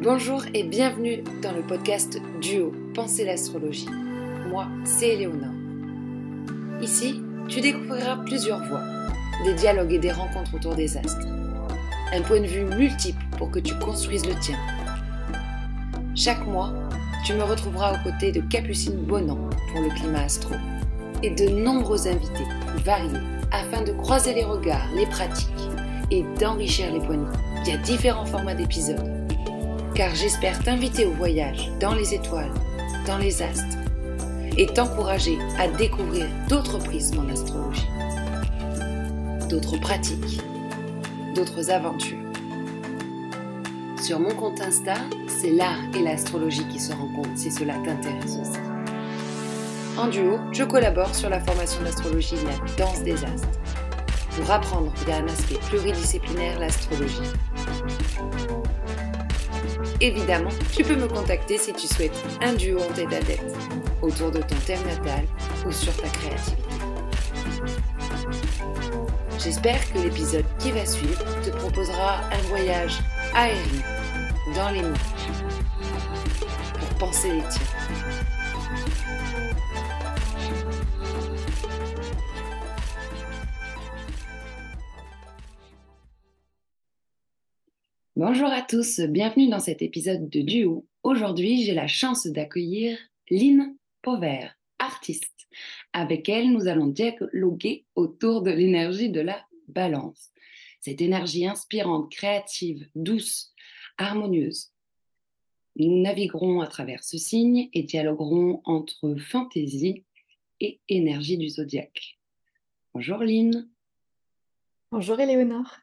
Bonjour et bienvenue dans le podcast Duo Penser l'astrologie. Moi, c'est Éléonore. Ici, tu découvriras plusieurs voix, des dialogues et des rencontres autour des astres. Un point de vue multiple pour que tu construises le tien. Chaque mois, tu me retrouveras aux côtés de Capucine Bonan pour le climat astro et de nombreux invités variés afin de croiser les regards, les pratiques et d'enrichir les points de vue via différents formats d'épisodes. Car j'espère t'inviter au voyage dans les étoiles, dans les astres et t'encourager à découvrir d'autres prismes en astrologie, d'autres pratiques, d'autres aventures. Sur mon compte Insta, c'est l'art et l'astrologie qui se rencontrent si cela t'intéresse aussi. En duo, je collabore sur la formation d'astrologie de la danse des astres pour apprendre via un aspect pluridisciplinaire l'astrologie. Évidemment, tu peux me contacter si tu souhaites un duo en tête autour de ton thème natal ou sur ta créativité. J'espère que l'épisode qui va suivre te proposera un voyage aérien dans les mots pour penser les tiens. Bonjour à tous, bienvenue dans cet épisode de Duo. Aujourd'hui, j'ai la chance d'accueillir Lynn Pauvert, artiste. Avec elle, nous allons dialoguer autour de l'énergie de la balance. Cette énergie inspirante, créative, douce, harmonieuse. Nous naviguerons à travers ce signe et dialoguerons entre fantaisie et énergie du zodiaque. Bonjour Lynn. Bonjour Éléonore.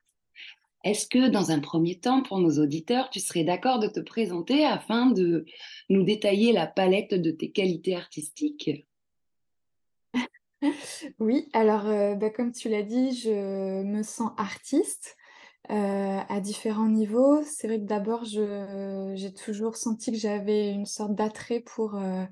Est-ce que dans un premier temps, pour nos auditeurs, tu serais d'accord de te présenter afin de nous détailler la palette de tes qualités artistiques? Oui, alors euh, bah, comme tu l'as dit, je me sens artiste euh, à différents niveaux. C'est vrai que d'abord, j'ai toujours senti que j'avais une sorte d'attrait pour euh,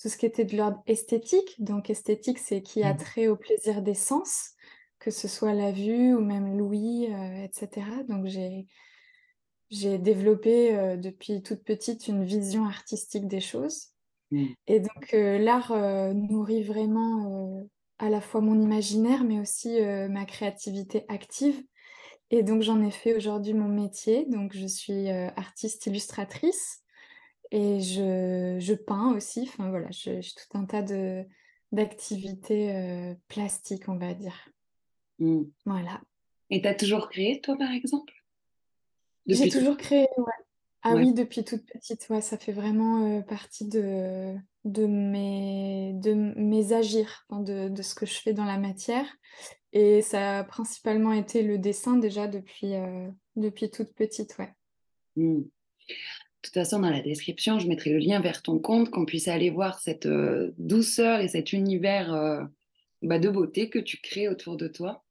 tout ce qui était de l'ordre esthétique. Donc esthétique, c'est qui a mmh. trait au plaisir des sens que ce soit la vue ou même l'ouïe, euh, etc. Donc j'ai développé euh, depuis toute petite une vision artistique des choses. Mmh. Et donc euh, l'art nourrit vraiment à la fois mon imaginaire, mais aussi ma créativité active. Et donc j'en ai fait aujourd'hui mon métier. Donc je suis artiste illustratrice et je, je peins aussi. Enfin voilà, j'ai tout un tas d'activités plastiques, on va dire. Mmh. Voilà. Et tu as toujours créé, toi, par exemple? J'ai toujours créé, ouais. Ah oui, depuis toute petite, ouais, ça fait vraiment partie de, de, mes, de mes agirs, de, de, ce que je fais dans la matière. Et ça a principalement été le dessin déjà depuis, depuis toute petite, ouais. Mmh. De toute façon, dans la description, je mettrai le lien vers ton compte, qu'on puisse aller voir cette douceur et cet univers bah, de beauté que tu crées autour de toi.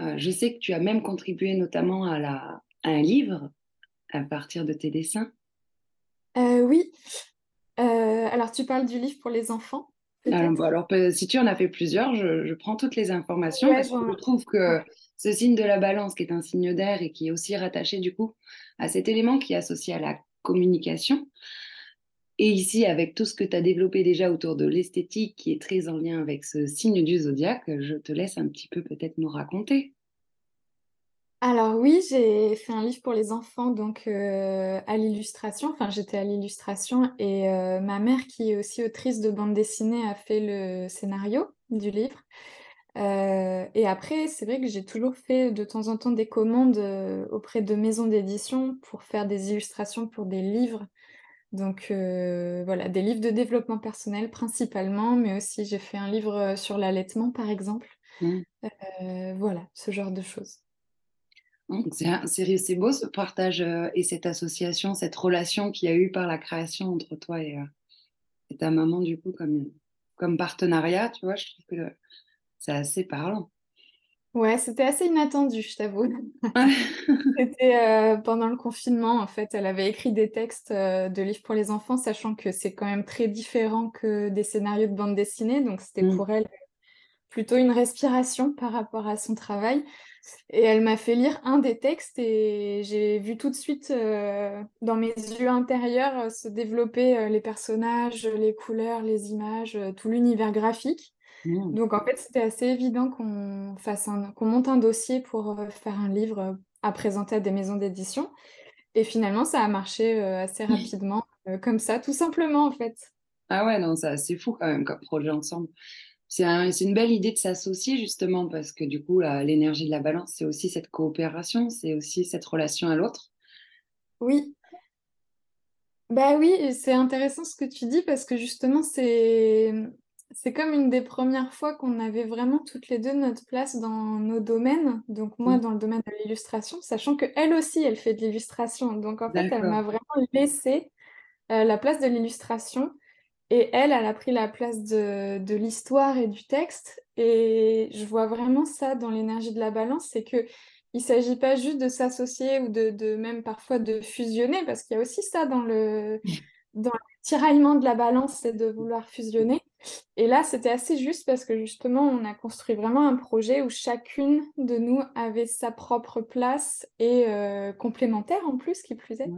Euh, je sais que tu as même contribué notamment à, la, un livre à partir de tes dessins. Euh, oui. Euh, alors, tu parles du livre pour les enfants alors, si tu en as fait plusieurs, je, prends toutes les informations parce que je trouve que ce signe de la balance, qui est un signe d'air et qui est aussi rattaché du coup à cet élément qui est associé à la communication, et ici, avec tout ce que tu as développé déjà autour de l'esthétique, qui est très en lien avec ce signe du zodiaque, je te laisse un petit peu peut-être nous raconter. Alors oui, j'ai fait un livre pour les enfants, donc euh, à l'illustration. Enfin, j'étais à l'illustration et euh, ma mère, qui est aussi autrice de bande dessinée, a fait le scénario du livre. Euh, et après, c'est vrai que j'ai toujours fait de temps en temps des commandes auprès de maisons d'édition pour faire des illustrations pour des livres donc euh, voilà, des livres de développement personnel principalement, mais aussi j'ai fait un livre euh, sur l'allaitement par exemple. Mmh. Euh, voilà, ce genre de choses. C'est beau ce partage et cette association, cette relation qu'il y a eu par la création entre toi et, ta maman, du coup, comme, comme partenariat, tu vois, je trouve que c'est assez parlant. Ouais, c'était assez inattendu, je t'avoue. C'était euh, pendant le confinement, en fait. Elle avait écrit des textes euh, de livres pour les enfants, sachant que c'est quand même très différent que des scénarios de bande dessinée. Donc, c'était mmh. pour elle plutôt une respiration par rapport à son travail. Et elle m'a fait lire un des textes et j'ai vu tout de suite dans mes yeux intérieurs se développer les personnages, les couleurs, les images, tout l'univers graphique. Mmh. Donc en fait, c'était assez évident qu'on fasse un, qu'on monte un dossier pour faire un livre à présenter à des maisons d'édition. Et finalement, ça a marché assez rapidement, comme ça, tout simplement en fait. Ah ouais, non, c'est fou quand même comme projet ensemble. C'est une belle idée de s'associer justement parce que du coup, l'énergie de la balance, c'est aussi cette coopération, c'est aussi cette relation à l'autre. Oui. Bah oui, c'est intéressant ce que tu dis parce que justement, c'est c'est comme une des premières fois qu'on avait vraiment toutes les deux notre place dans nos domaines. Donc moi, mmh. dans le domaine de l'illustration, sachant qu'elle aussi, elle fait de l'illustration. Donc en fait, elle m'a vraiment laissé euh, la place de l'illustration. Et elle, elle a pris la place de, de l'histoire et du texte. Et je vois vraiment ça dans l'énergie de la balance, c'est que il s'agit pas juste de s'associer ou de, de, même parfois de fusionner, parce qu'il y a aussi ça dans le, dans le tiraillement de la balance, c'est de vouloir fusionner. Et là, c'était assez juste parce que justement, on a construit vraiment un projet où chacune de nous avait sa propre place et euh, complémentaire en plus, qui plus est.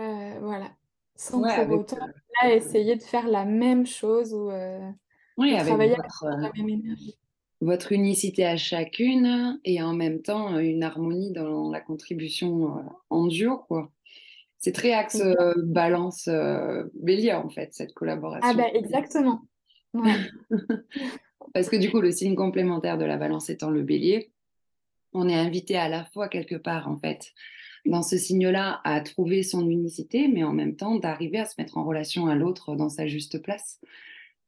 Euh, voilà. Sans pour autant euh, essayer de faire la même chose ou travailler avec, la même énergie. Votre unicité à chacune et en même temps une harmonie dans la contribution en duo, quoi. C'est très axe balance bélier en fait, cette collaboration. Ah bah exactement. Parce que du coup, le signe complémentaire de la balance étant le bélier, on est invité à la fois quelque part, en fait, dans ce signe-là, à trouver son unicité, mais en même temps d'arriver à se mettre en relation à l'autre dans sa juste place.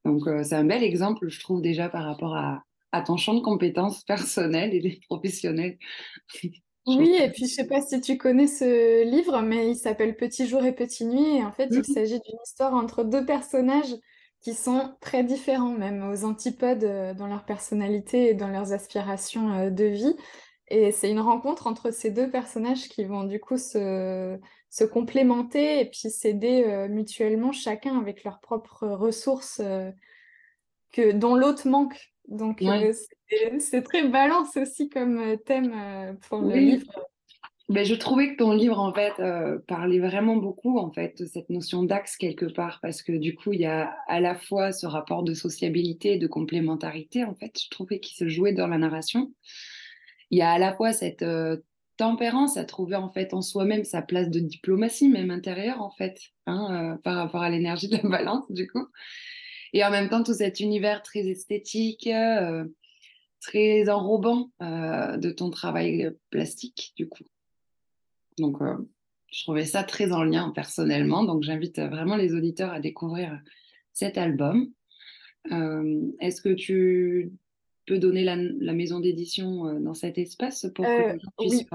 Donc, euh, c'est un bel exemple, je trouve, déjà par rapport à, à ton champ de compétences personnelles et professionnelles. Oui, et puis je sais pas si tu connais ce livre, mais il s'appelle Petit jour et Petit nuit. Et en fait, il mhm. s'agit d'une histoire entre deux personnages qui sont très différents, même aux antipodes euh, dans leur personnalité et dans leurs aspirations euh, de vie. Et c'est une rencontre entre ces deux personnages qui vont du coup se, se complémenter et puis s'aider euh, mutuellement, chacun avec leurs propres ressources que, dont l'autre manque. Donc c'est très balance aussi comme thème pour le livre ben, je trouvais que ton livre, en fait, euh, parlait vraiment beaucoup, en fait, de cette notion d'axe quelque part, parce que du coup, il y a à la fois ce rapport de sociabilité et de complémentarité, en fait, je trouvais qu'il se jouait dans la narration. Il y a à la fois cette euh, tempérance à trouver, en fait, en soi-même sa place de diplomatie, même intérieure, en fait, hein, euh, par rapport à l'énergie de la balance, du coup. Et en même temps, tout cet univers très esthétique, très enrobant de ton travail plastique, du coup. Donc, euh, je trouvais ça très en lien personnellement. Donc, j'invite vraiment les auditeurs à découvrir cet album. Euh, est-ce que tu peux donner la, maison d'édition euh, dans cet espace pour que oui.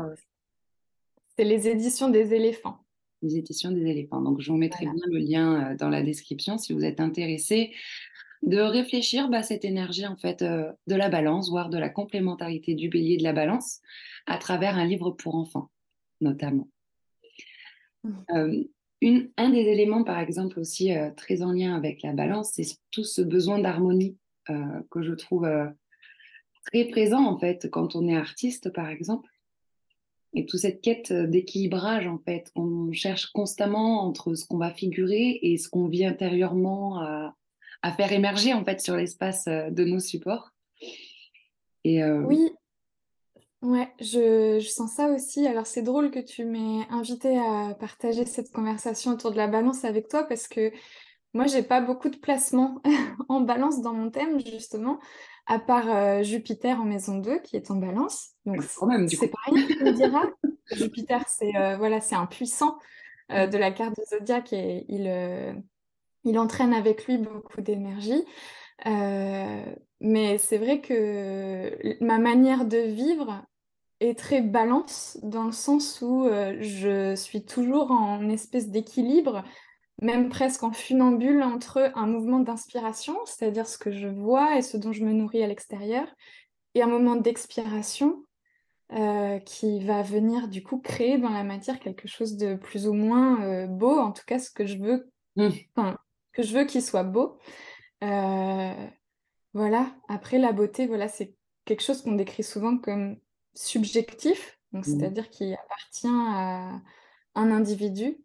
C'est les éditions des éléphants. Les éditions des éléphants. Donc, je vous mettrai bien le lien dans la description si vous êtes intéressé de réfléchir bah, cette énergie en fait de la balance, voire de la complémentarité du bélier de la balance à travers un livre pour enfants notamment. Mmh. Euh, une, un des éléments, par exemple, aussi euh, très en lien avec la balance, c'est tout ce besoin d'harmonie euh, que je trouve très présent, en fait, quand on est artiste, par exemple. Et toute cette quête d'équilibrage, en fait, qu'on cherche constamment entre ce qu'on va figurer et ce qu'on vit intérieurement à, à, faire émerger, en fait, sur l'espace de nos supports. Et, oui, Ouais, je, je sens ça aussi. Alors c'est drôle que tu m'aies invité à partager cette conversation autour de la balance avec toi parce que moi j'ai pas beaucoup de placements en balance dans mon thème justement, à part euh, Jupiter en maison 2 qui est en balance. Donc c'est rien tu me diras. Jupiter c'est euh, voilà, c'est un puissant euh, de la carte du zodiaque et il, il entraîne avec lui beaucoup d'énergie. mais c'est vrai que ma manière de vivre est très balance dans le sens où euh, je suis toujours en espèce d'équilibre, même presque en funambule entre un mouvement d'inspiration, c'est-à-dire ce que je vois et ce dont je me nourris à l'extérieur, et un moment d'expiration euh, qui va venir du coup créer dans la matière quelque chose de plus ou moins euh, beau, en tout cas ce que je veux, mmh. que je veux qu'il soit beau. voilà. Après la beauté, voilà, c'est quelque chose qu'on décrit souvent comme subjectif, Mmh. c'est-à-dire qui appartient à un individu,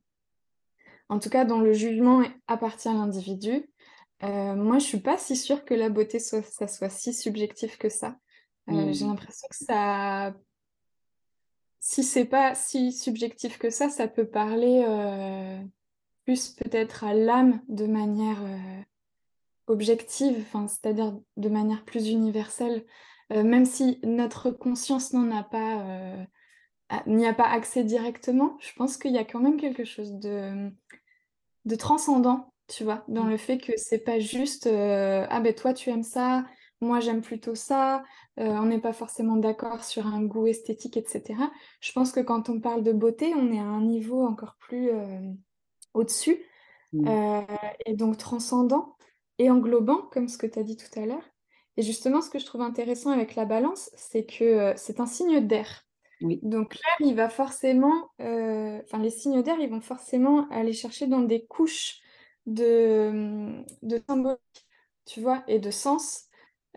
en tout cas dont le jugement appartient à l'individu. Euh, moi, je suis pas si sûre que la beauté soit, ça soit si subjectif que ça. Euh, j'ai Mmh. l'impression que ça, si c'est pas si subjectif que ça, ça peut parler euh, plus peut-être à l'âme de manière objective, c'est-à-dire de manière plus universelle, même si notre conscience n'en a pas, euh, n'y a pas accès directement, je pense qu'il y a quand même quelque chose de, de transcendant, tu vois, dans le fait que c'est pas juste euh, ah ben toi tu aimes ça, moi j'aime plutôt ça, euh, on n'est pas forcément d'accord sur un goût esthétique, etc. Je pense que quand on parle de beauté, on est à un niveau encore plus euh, au-dessus Mmh. euh, et donc transcendant et englobant, comme ce que tu as dit tout à l'heure. Et justement, ce que je trouve intéressant avec la balance, c'est que euh, c'est un signe d'air. Oui. Donc l'air, il va forcément, euh, enfin les signes d'air, ils vont forcément aller chercher dans des couches de, de symbolique, tu vois, et de sens,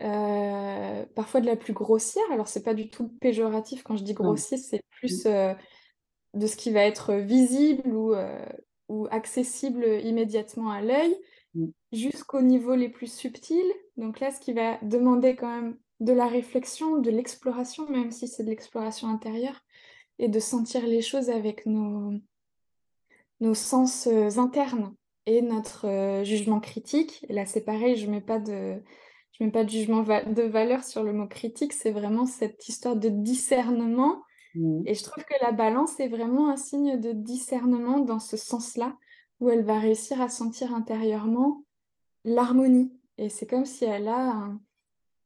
euh, parfois de la plus grossière. Alors c'est pas du tout péjoratif quand je dis grossier, c'est plus euh, de ce qui va être visible ou, euh, ou accessible immédiatement à l'œil. Jusqu'au niveau les plus subtils. Donc là, ce qui va demander quand même de la réflexion, de l'exploration, même si c'est de l'exploration intérieure, et de sentir les choses avec nos, nos sens euh, internes et notre euh, jugement critique. Et là, c'est pareil, je mets pas de, je mets pas de jugement va- de valeur sur le mot critique, c'est vraiment cette histoire de discernement. Mmh. Et je trouve que la balance est vraiment un signe de discernement dans ce sens-là, où elle va réussir à sentir intérieurement l'harmonie. Et c'est comme si elle a un,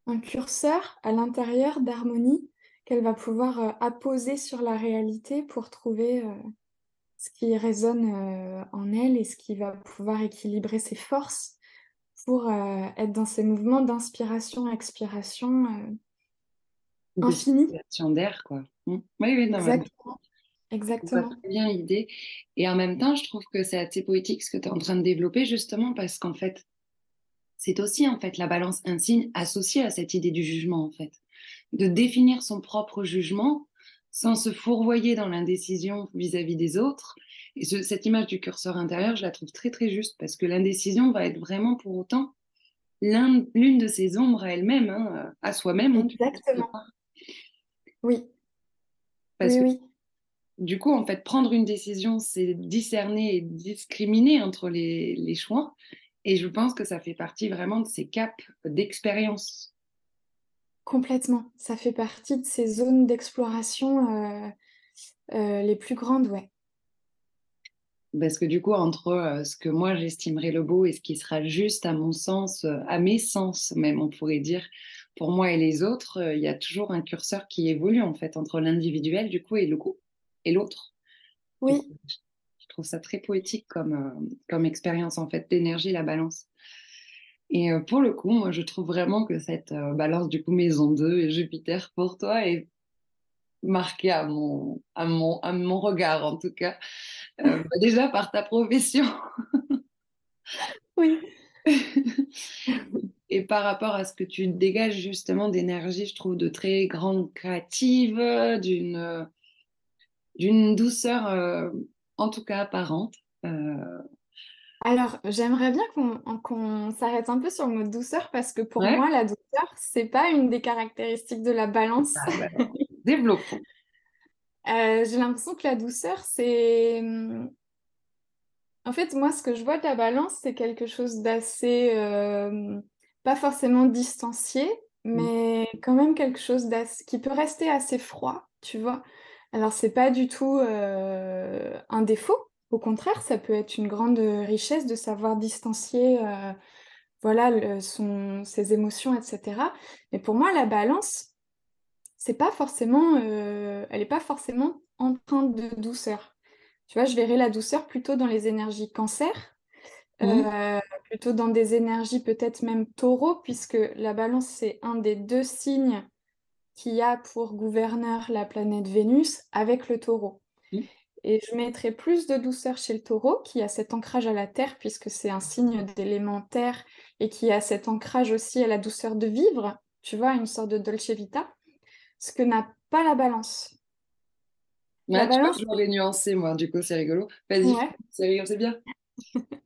un curseur à l'intérieur d'harmonie qu'elle va pouvoir euh, apposer sur la réalité pour trouver euh, ce qui résonne euh, en elle et ce qui va pouvoir équilibrer ses forces pour être dans ces mouvements d'inspiration, expiration euh, De infini. circulation d'air, quoi. Mmh. Oui, oui, non, mais Exactement. Exactement. très bien l'idée. Et en même temps, je trouve que c'est assez poétique ce que tu es en train de développer, justement, parce qu'en fait, c'est aussi en fait la balance un signe associé à cette idée du jugement, en fait. De définir son propre jugement sans se fourvoyer dans l'indécision vis-à-vis des autres. Et ce- cette image du curseur intérieur, je la trouve très très juste, parce que l'indécision va être vraiment pour autant l'un- l'une de ses ombres à elle-même, hein, à soi-même. Exactement. Oui, Parce oui, que oui. Du coup, en fait, prendre une décision, c'est discerner et discriminer entre les, les choix. Et je pense que ça fait partie vraiment de ces caps d'expérience. Complètement. Ça fait partie de ces zones d'exploration euh, euh, les plus grandes, ouais. Parce que du coup, entre euh, ce que moi j'estimerais le beau et ce qui sera juste à mon sens, à mes sens même, on pourrait dire, pour moi et les autres, il y a toujours un curseur qui évolue en fait entre l'individuel du coup et le coup et l'autre. Oui, je trouve ça très poétique comme, euh, comme expérience en fait d'énergie, la balance. Et euh, pour le coup, moi, je trouve vraiment que cette euh, balance, du coup, maison 2 et Jupiter pour toi est marquée à mon, à mon, à mon regard, en tout cas. Bah, déjà par ta profession oui. et par rapport à ce que tu dégages justement d'énergie, je trouve de très grande créative, d'une d'une douceur, euh, en tout cas apparente. Euh, Alors, j'aimerais bien qu'on s'arrête un peu sur le mot douceur parce que pour ouais, moi, la douceur, c'est pas une des caractéristiques de la balance. Ah, bah, développons. Euh, j'ai l'impression que la douceur, c'est... En fait, moi, ce que je vois de la balance, c'est quelque chose d'assez... pas forcément distancié, Mm, mais quand même quelque chose qui peut rester assez froid, tu vois. Alors, c'est pas du tout euh, un défaut. Au contraire, ça peut être une grande richesse de savoir distancier euh, voilà, le- son, ses émotions, etc. Mais pour moi, la balance, c'est pas forcément, euh, elle n'est pas forcément empreinte de douceur. Tu vois, je verrais la douceur plutôt dans les énergies cancer, mm, euh, plutôt dans des énergies peut-être même taureau, puisque la balance, c'est un des deux signes qui a pour gouverneur la planète Vénus avec le taureau. mm, Et je mettrais plus de douceur chez le taureau, qui a cet ancrage à la terre, puisque c'est un signe d'élément terre, et qui a cet ancrage aussi à la douceur de vivre, tu vois, une sorte de dolce vita. Ce que n'a pas la balance. la balance, je l'aurais nuancé, moi, du coup, c'est rigolo. Vas-y, c'est rigolo, c'est bien.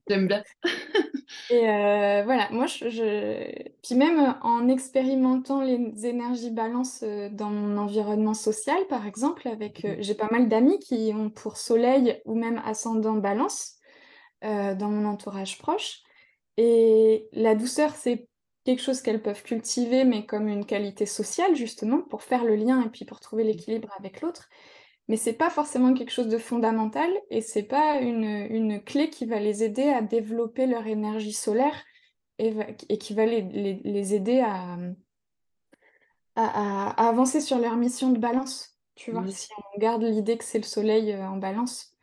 J'aime bien. Et euh, voilà, moi, je, Puis même en expérimentant les énergies balance euh, dans mon environnement social, par exemple, avec... Euh, j'ai pas mal d'amis qui ont pour soleil ou même ascendant balance dans mon entourage proche. Et la douceur, c'est quelque chose qu'elles peuvent cultiver, mais comme une qualité sociale, justement, pour faire le lien et puis pour trouver l'équilibre avec l'autre mais c'est pas forcément quelque chose de fondamental et c'est pas une, une, clé qui va les aider à développer leur énergie solaire et, et qui va les, les, les aider à, à, à, avancer sur leur mission de balance. Tu vois, si on garde l'idée que c'est le soleil euh, en balance.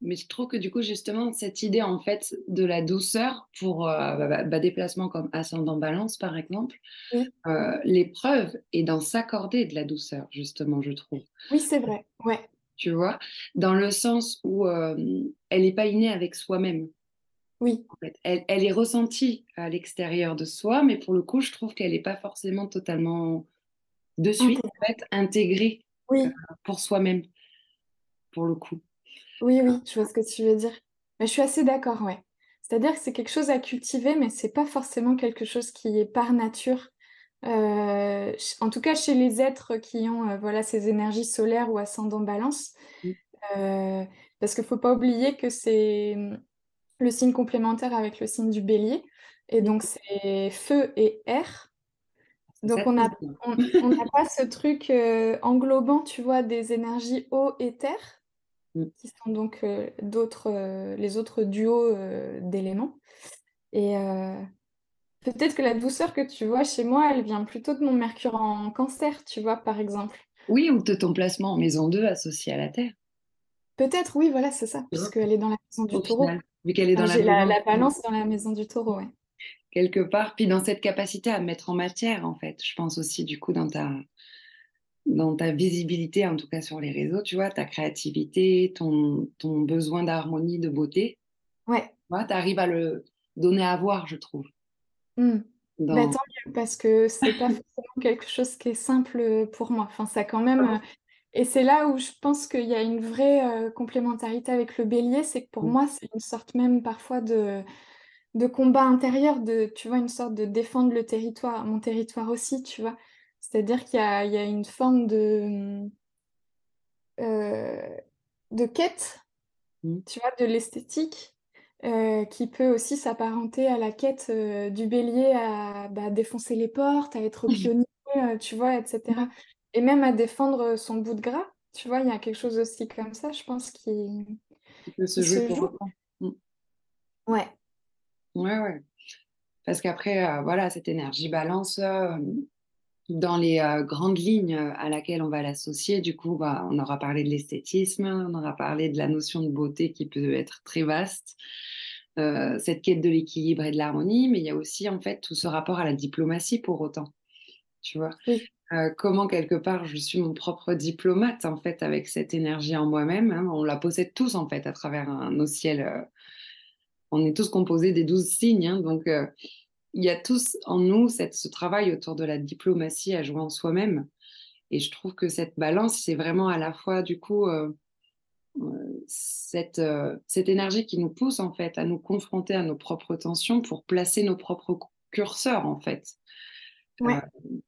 Mais je trouve que du coup, justement, cette idée en fait de la douceur pour euh, bah, bah, bah, des placements comme ascendant balance, par exemple, euh, l'épreuve est dans s'accorder de la douceur, justement, je trouve. Oui, c'est vrai, ouais. Tu vois, dans le sens où euh, elle n'est pas innée avec soi-même. Oui. En fait, elle, elle, est ressentie à l'extérieur de soi, mais pour le coup, je trouve qu'elle n'est pas forcément totalement de suite en fait, intégrée oui. pour soi-même, pour le coup. Oui, oui, je vois ce que tu veux dire. Mais je suis assez d'accord, ouais. C'est-à-dire que c'est quelque chose à cultiver, mais c'est pas forcément quelque chose qui est par nature. Euh, en tout cas, chez les êtres qui ont euh, voilà, ces énergies solaires ou ascendant balance. Euh, parce qu'il ne faut pas oublier que c'est hum, le signe complémentaire avec le signe du bélier. Et donc, c'est feu et air. Donc, on n'a on, pas ce truc englobant, tu vois, des énergies eau et terre. Mm. qui sont donc euh, d'autres, euh, les autres duos euh, d'éléments. Et peut-être que la douceur que tu vois chez moi, elle vient plutôt de mon Mercure en cancer, tu vois, par exemple. Oui, ou de ton placement en maison 2 associé à la Terre. Peut-être, oui, voilà, c'est ça, puisqu'elle est dans la maison du taureau. vu qu'elle est dans la, la, balance dans la maison du taureau, ouais. Quelque part, puis dans cette capacité à mettre en matière, en fait. Je pense aussi, du coup, dans ta, dans ta visibilité, en tout cas sur les réseaux, tu vois, ta créativité, ton, ton besoin d'harmonie, de beauté. Ouais. Tu arrives à le donner à voir, je trouve. Mmh. Bah, tant mieux, parce que c'est pas forcément quelque chose qui est simple pour moi. Enfin, ça quand même. Euh, et c'est là où je pense qu'il y a une vraie euh, complémentarité avec le bélier, c'est que pour mmh. moi, c'est une sorte même parfois de, de combat intérieur, de, tu vois, une sorte de défendre le territoire, mon territoire aussi, tu vois. C'est-à-dire qu'il y, a, une forme de, euh, de quête, mmh. tu vois, de l'esthétique, euh, qui peut aussi s'apparenter à la quête euh, du bélier à bah, défoncer les portes, à être pionnier, tu vois, etc. Mmh. Et même à défendre son bout de gras, tu vois, il y a quelque chose aussi comme ça, je pense, qui, peut se jouer pour mmh. Ouais. Ouais, ouais. Parce qu'après, voilà, cette énergie balance, dans les euh, grandes lignes euh, à laquelle on va l'associer, du coup, bah, on aura parlé de l'esthétisme, on aura parlé de la notion de beauté qui peut être très vaste, euh, cette quête de l'équilibre et de l'harmonie, mais il y a aussi en fait tout ce rapport à la diplomatie pour autant. Tu vois comment quelque part je suis mon propre diplomate en fait avec cette énergie en moi-même. Hein. on la possède tous en fait à travers un, nos ciels. on est tous composés des douze signes, hein, donc il y a tous en nous cette, ce travail autour de la diplomatie à jouer en soi-même. Et je trouve que cette balance, c'est vraiment à la fois, du coup, euh, euh, cette, euh, cette énergie qui nous pousse, en fait, à nous confronter à nos propres tensions pour placer nos propres curseurs, en fait.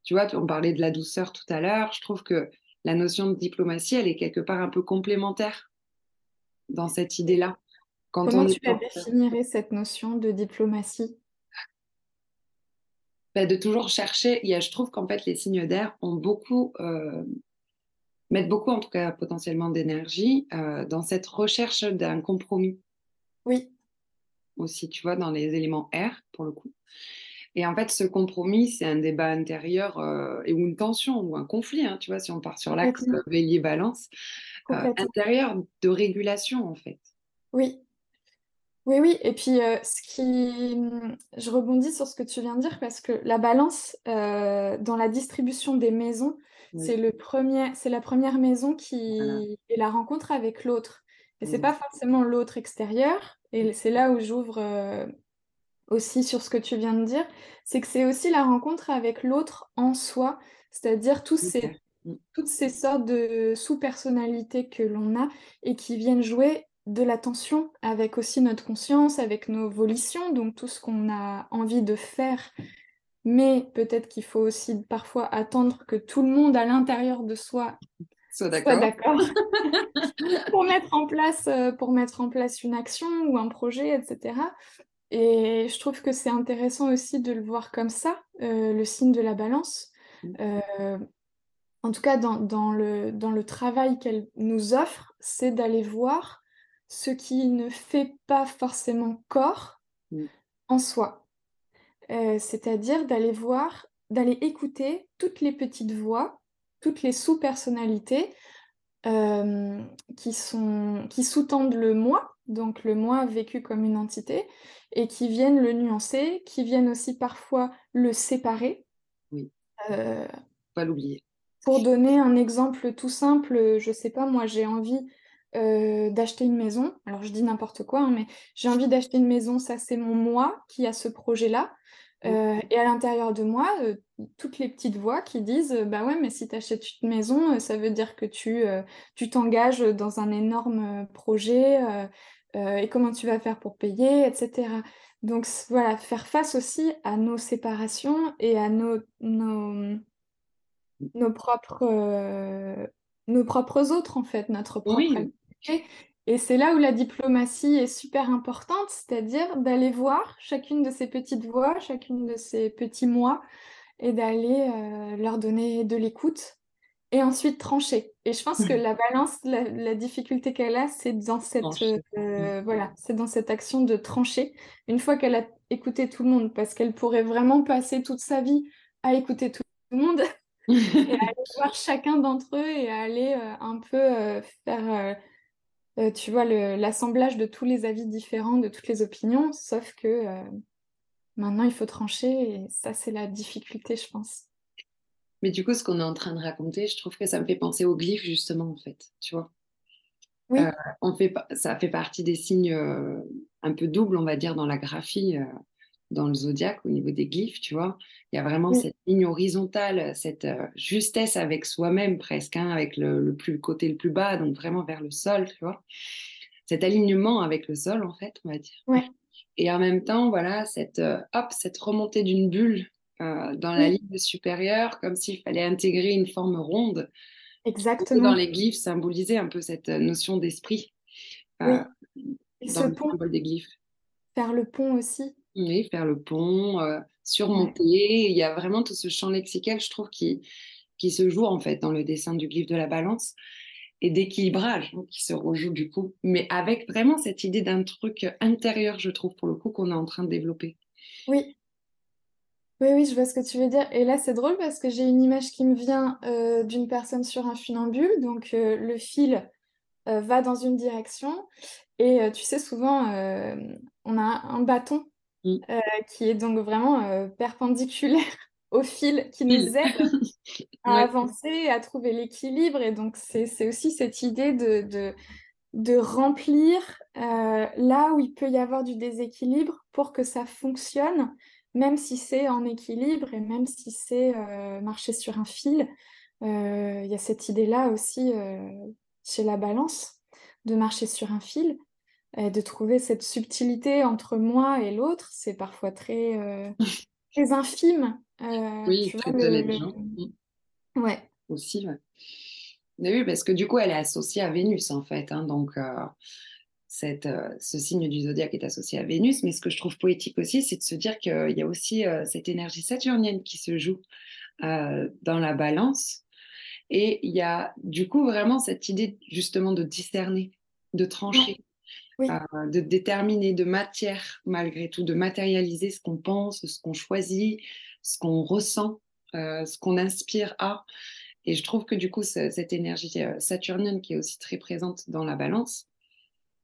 tu vois, on parlait de la douceur tout à l'heure. Je trouve que la notion de diplomatie, elle est quelque part un peu complémentaire dans cette idée-là. Comment tu la définirais, cette notion de diplomatie? Bah, de toujours chercher. Il y a, je trouve qu'en fait, les signes d'air ont beaucoup, euh, mettent beaucoup, en tout cas potentiellement d'énergie euh, dans cette recherche d'un compromis. Oui. Aussi, tu vois, dans les éléments air, pour le coup. Et en fait, ce compromis, c'est un débat intérieur euh, et ou une tension ou un conflit, hein, tu vois, si on part sur l'axe bélier-balance, intérieur de régulation, en fait. Oui, oui, oui, et puis euh, ce qui... je rebondis sur ce que tu viens de dire parce que la balance euh, dans la distribution des maisons, c'est le premier, c'est la première maison qui est la rencontre avec l'autre. Et c'est pas forcément l'autre extérieur. Et c'est là où j'ouvre euh, aussi sur ce que tu viens de dire, c'est que c'est aussi la rencontre avec l'autre en soi, c'est-à-dire tous ces mmh. toutes ces sortes de sous-personnalités que l'on a et qui viennent jouer de l'attention avec aussi notre conscience, avec nos volitions, donc tout ce qu'on a envie de faire. Mais peut-être qu'il faut aussi parfois attendre que tout le monde à l'intérieur de soi soit d'accord pour mettre en place euh, pour mettre en place une action ou un projet, etc. Et je trouve que c'est intéressant aussi de le voir comme ça, euh, le signe de la balance. Mmh. Euh, en tout cas, dans, dans, le, dans le travail qu'elle nous offre, c'est d'aller voir ce qui ne fait pas forcément corps mmh. en soi. Euh, c'est-à-dire d'aller voir, d'aller écouter toutes les petites voix, toutes les sous-personnalités qui, sont, qui sous-tendent le moi, donc le moi vécu comme une entité, et qui viennent le nuancer, qui viennent aussi parfois le séparer. Oui. Euh, pas l'oublier. Pour donner un exemple tout simple, je sais pas, moi j'ai envie euh, d'acheter une maison. Alors je dis n'importe quoi, hein, mais j'ai envie d'acheter une maison, ça c'est mon moi qui a ce projet-là. Euh, et à l'intérieur de moi, toutes les petites voix qui disent Bah ouais, mais si tu achètes une maison, ça veut dire que tu tu t'engages dans un énorme projet, euh, et comment tu vas faire pour payer, etc. Donc voilà, faire face aussi à nos séparations et à nos, nos, nos propres, euh, nos propres autres, en fait, notre propre oui. Et c'est là où la diplomatie est super importante, c'est-à-dire d'aller voir chacune de ces petites voix, chacune de ces petits moi, et d'aller euh, leur donner de l'écoute et ensuite trancher. Et je pense que la balance, la, difficulté qu'elle a, c'est dans cette euh, voilà, c'est dans cette action de trancher. Une fois qu'elle a écouté tout le monde, parce qu'elle pourrait vraiment passer toute sa vie à écouter tout le monde et à aller voir chacun d'entre eux et à aller euh, un peu euh, faire, tu vois, l'assemblage de tous les avis différents, de toutes les opinions. Sauf que maintenant, il faut trancher et ça, c'est la difficulté, je pense. Mais du coup, ce qu'on est en train de raconter, je trouve que ça me fait penser aux glyphes, justement, en fait, tu vois. Oui. Euh, on fait, ça fait partie des signes euh, un peu doubles, on va dire, dans la graphie, euh, dans le zodiaque, au niveau des glyphes, tu vois. Il y a vraiment cette ligne horizontale, cette justesse avec soi-même presque, hein, avec le, plus, côté le plus bas, donc vraiment vers le sol, tu vois. Cet alignement avec le sol, en fait, on va dire. Ouais. Et en même temps, voilà, cette, hop, cette remontée d'une bulle euh, dans la ligne supérieure, comme s'il fallait intégrer une forme ronde. Exactement. Dans les glyphes, symboliser un peu cette euh, notion d'esprit. Euh, dans le pont, des glyphes. Faire le pont aussi. Oui, faire le pont, surmonter. Il y a vraiment tout ce champ lexical, je trouve, qui, qui se joue en fait dans le dessin du glyphe de la balance et d'équilibrage hein, qui se rejoue du coup, mais avec vraiment cette idée d'un truc intérieur, je trouve, pour le coup, qu'on est en train de développer. Oui, oui, oui, je vois ce que tu veux dire. Et là, c'est drôle parce que j'ai une image qui me vient euh, d'une personne sur un funambule. Donc, euh, le fil euh, va dans une direction. Et tu sais, souvent, on a un bâton qui est donc vraiment perpendiculaire au fil qui nous aide à avancer, à trouver l'équilibre. Et donc, c'est aussi cette idée de, de, de remplir là où il peut y avoir du déséquilibre pour que ça fonctionne même si c'est en équilibre et même si c'est euh, marcher sur un fil, euh, il y a cette idée-là aussi euh, chez la balance, de marcher sur un fil, de trouver cette subtilité entre moi et l'autre. C'est parfois très, très infime. oui, très mmh. Ouais. Aussi, ouais. Oui, parce que du coup, elle est associée à Vénus, en fait. Hein, donc, cette, euh, ce signe du zodiaque est associé à Vénus, mais ce que je trouve poétique aussi, c'est de se dire qu'il y a aussi euh, cette énergie saturnienne qui se joue euh, dans la balance. Et il y a du coup vraiment cette idée justement de discerner, de trancher, de déterminer, de matière malgré tout, de matérialiser ce qu'on pense, ce qu'on choisit, ce qu'on ressent, ce qu'on inspire à. Et je trouve que du coup, cette énergie saturnienne qui est aussi très présente dans la balance,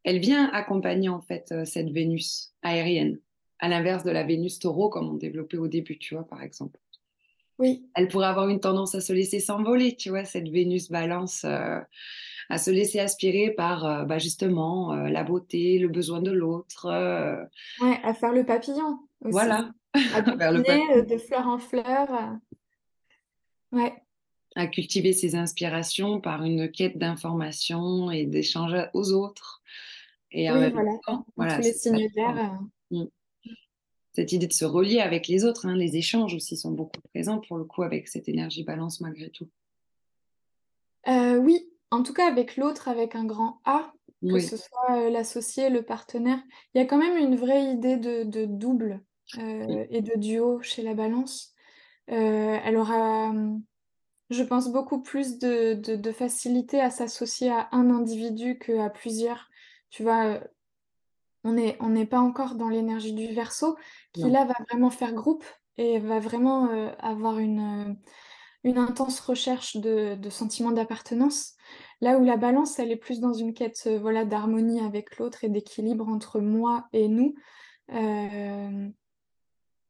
elle vient accompagner en fait euh, cette Vénus aérienne, à l'inverse de la Vénus taureau comme on développait au début, tu vois, par exemple. Oui. Elle pourrait avoir une tendance à se laisser s'envoler, tu vois, cette Vénus balance, euh, à se laisser aspirer par euh, bah, justement la beauté, le besoin de l'autre. Ouais, à faire le papillon aussi. Voilà. À le de fleur en fleur. Ouais. à cultiver ses inspirations par une quête d'information et d'échange aux autres. Et oui, voilà, temps, voilà, tous les d'air. Euh. Mm. Cette idée de se relier avec les autres, hein, les échanges aussi sont beaucoup présents pour le coup avec cette énergie balance malgré tout. Euh, oui, en tout cas avec l'autre, avec un grand A, que ce soit euh, l'associé, le partenaire. Il y a quand même une vraie idée de, double et de duo chez la balance. elle aura hum, je pense beaucoup plus de, facilité à s'associer à un individu qu'à plusieurs. Tu vois, euh, on n'est on pas encore dans l'énergie du verso, qui là va vraiment faire groupe et va vraiment euh, avoir une, euh, une intense recherche de, de sentiments d'appartenance. Là où la balance, elle est plus dans une quête voilà, d'harmonie avec l'autre et d'équilibre entre moi et nous.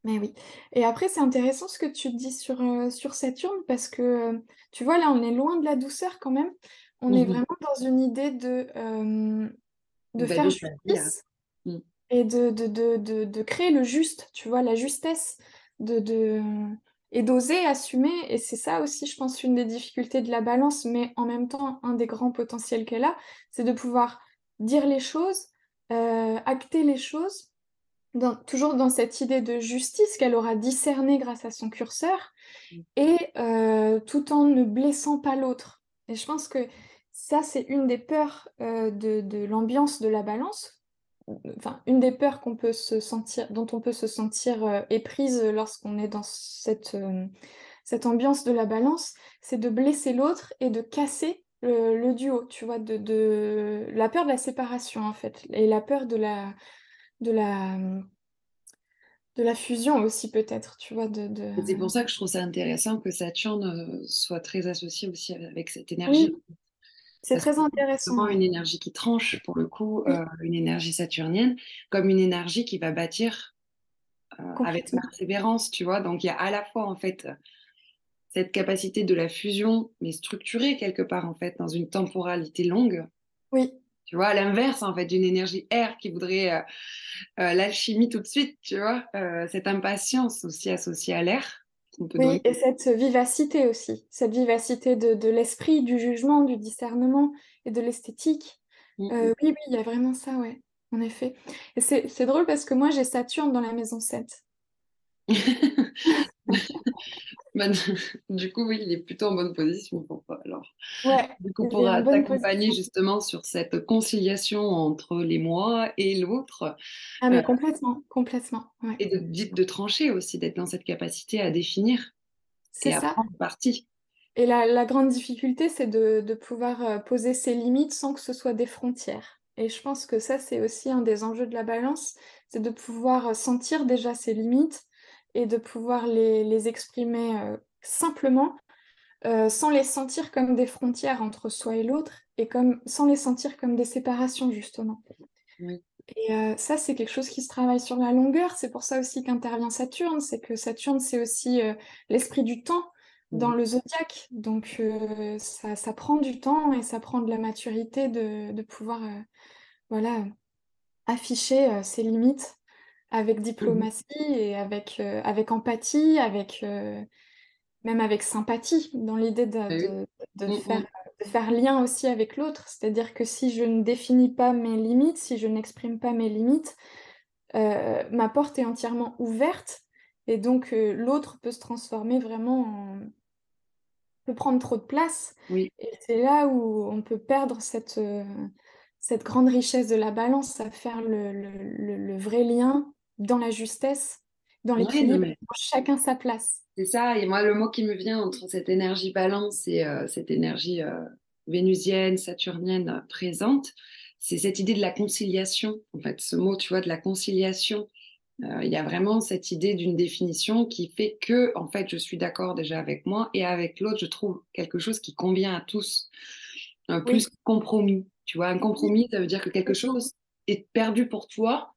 Mais oui. Et après, c'est intéressant ce que tu dis sur, euh, sur Saturne parce que, euh, tu vois, là, on est loin de la douceur quand même. On est mmh vraiment dans une idée de, euh, de faire justice mmh. et de, de, de, créer le juste, tu vois, la justesse de... et d'oser assumer. Et c'est ça aussi, je pense, une des difficultés de la balance, mais en même temps, un des grands potentiels qu'elle a, c'est de pouvoir dire les choses, acter les choses toujours dans cette idée de justice qu'elle aura discernée grâce à son curseur, mm. et euh, tout en ne blessant pas l'autre. Et je pense que ça, c'est une des peurs euh, de, l'ambiance de la balance, enfin, une des peurs qu'on peut se sentir, dont on peut se sentir euh, éprise lorsqu'on est dans cette, cette ambiance de la balance, c'est de blesser l'autre et de casser le, duo, tu vois, de, de, la peur de la séparation, en fait, et la peur de la de la de la fusion aussi peut-être, tu vois. De, C'est pour ça que je trouve ça intéressant que Saturne euh, soit très associé aussi avec cette énergie. C'est très intéressant. Une énergie qui tranche, pour le coup, euh, une énergie saturnienne, comme une énergie qui va bâtir euh, avec persévérance, tu vois? Donc il y a à la fois, en fait, cette capacité de la fusion, mais structurée quelque part, en fait, dans une temporalité longue. Oui. Tu vois, à l'inverse, en fait, d'une énergie air qui voudrait euh, l'alchimie tout de suite, tu vois, cette impatience aussi associée à l'air. Oui, et cette vivacité aussi, cette vivacité de, l'esprit, du jugement, du discernement et de l'esthétique. Mm, mm. oui, oui, il y a vraiment ça, ouais, en effet. Et c'est drôle parce que moi, j'ai Saturne dans la maison 7. Du coup, oui, il est plutôt en bonne position pour toi. Alors, ouais, du coup, pour t'accompagner justement sur cette conciliation entre les moi et l'autre. Ah, mais euh, complètement, complètement. Et de, de trancher aussi, d'être dans cette capacité à définir. C'est ça. À partie. Et la, la, grande difficulté, c'est de, de, pouvoir euh, poser ses limites sans que ce soit des frontières. Et je pense que ça, c'est aussi un des enjeux de la balance, c'est de pouvoir sentir déjà ses limites et de pouvoir les, exprimer euh, simplement, euh, sans les sentir comme des frontières entre soi et l'autre, et comme, sans les sentir comme des séparations, justement. Et euh, ça, c'est quelque chose qui se travaille sur la longueur. C'est pour ça aussi qu'intervient Saturne. C'est que Saturne, c'est aussi l'esprit du temps dans le zodiaque. Donc, ça, ça, prend du temps et ça prend de la maturité de, de pouvoir voilà, afficher ses limites avec mmh diplomatie et avec, euh, avec empathie, avec, euh, même avec sympathie, dans l'idée de, de, de, mmh faire, de, faire, lien aussi avec l'autre. C'est-à-dire que si je ne définis pas mes limites, si je n'exprime pas mes limites, euh, ma porte est entièrement ouverte et donc l'autre peut se transformer vraiment en peut prendre trop de place. Et c'est là où on peut perdre cette, cette grande richesse de la balance, à faire le, le, le vrai lien dans la justesse, dans l'équilibre, chacun sa place. C'est ça, et moi le mot qui me vient entre cette énergie balance et euh, cette énergie euh, vénusienne, saturnienne euh, présente, c'est cette idée de la conciliation. En fait, ce mot, tu vois, de la conciliation, il y a vraiment cette idée d'une définition qui fait que, en fait, je suis d'accord déjà avec moi et avec l'autre, je trouve quelque chose qui convient à tous, plus compromis. Tu vois, un compromis, ça veut dire que quelque chose est perdu pour toi,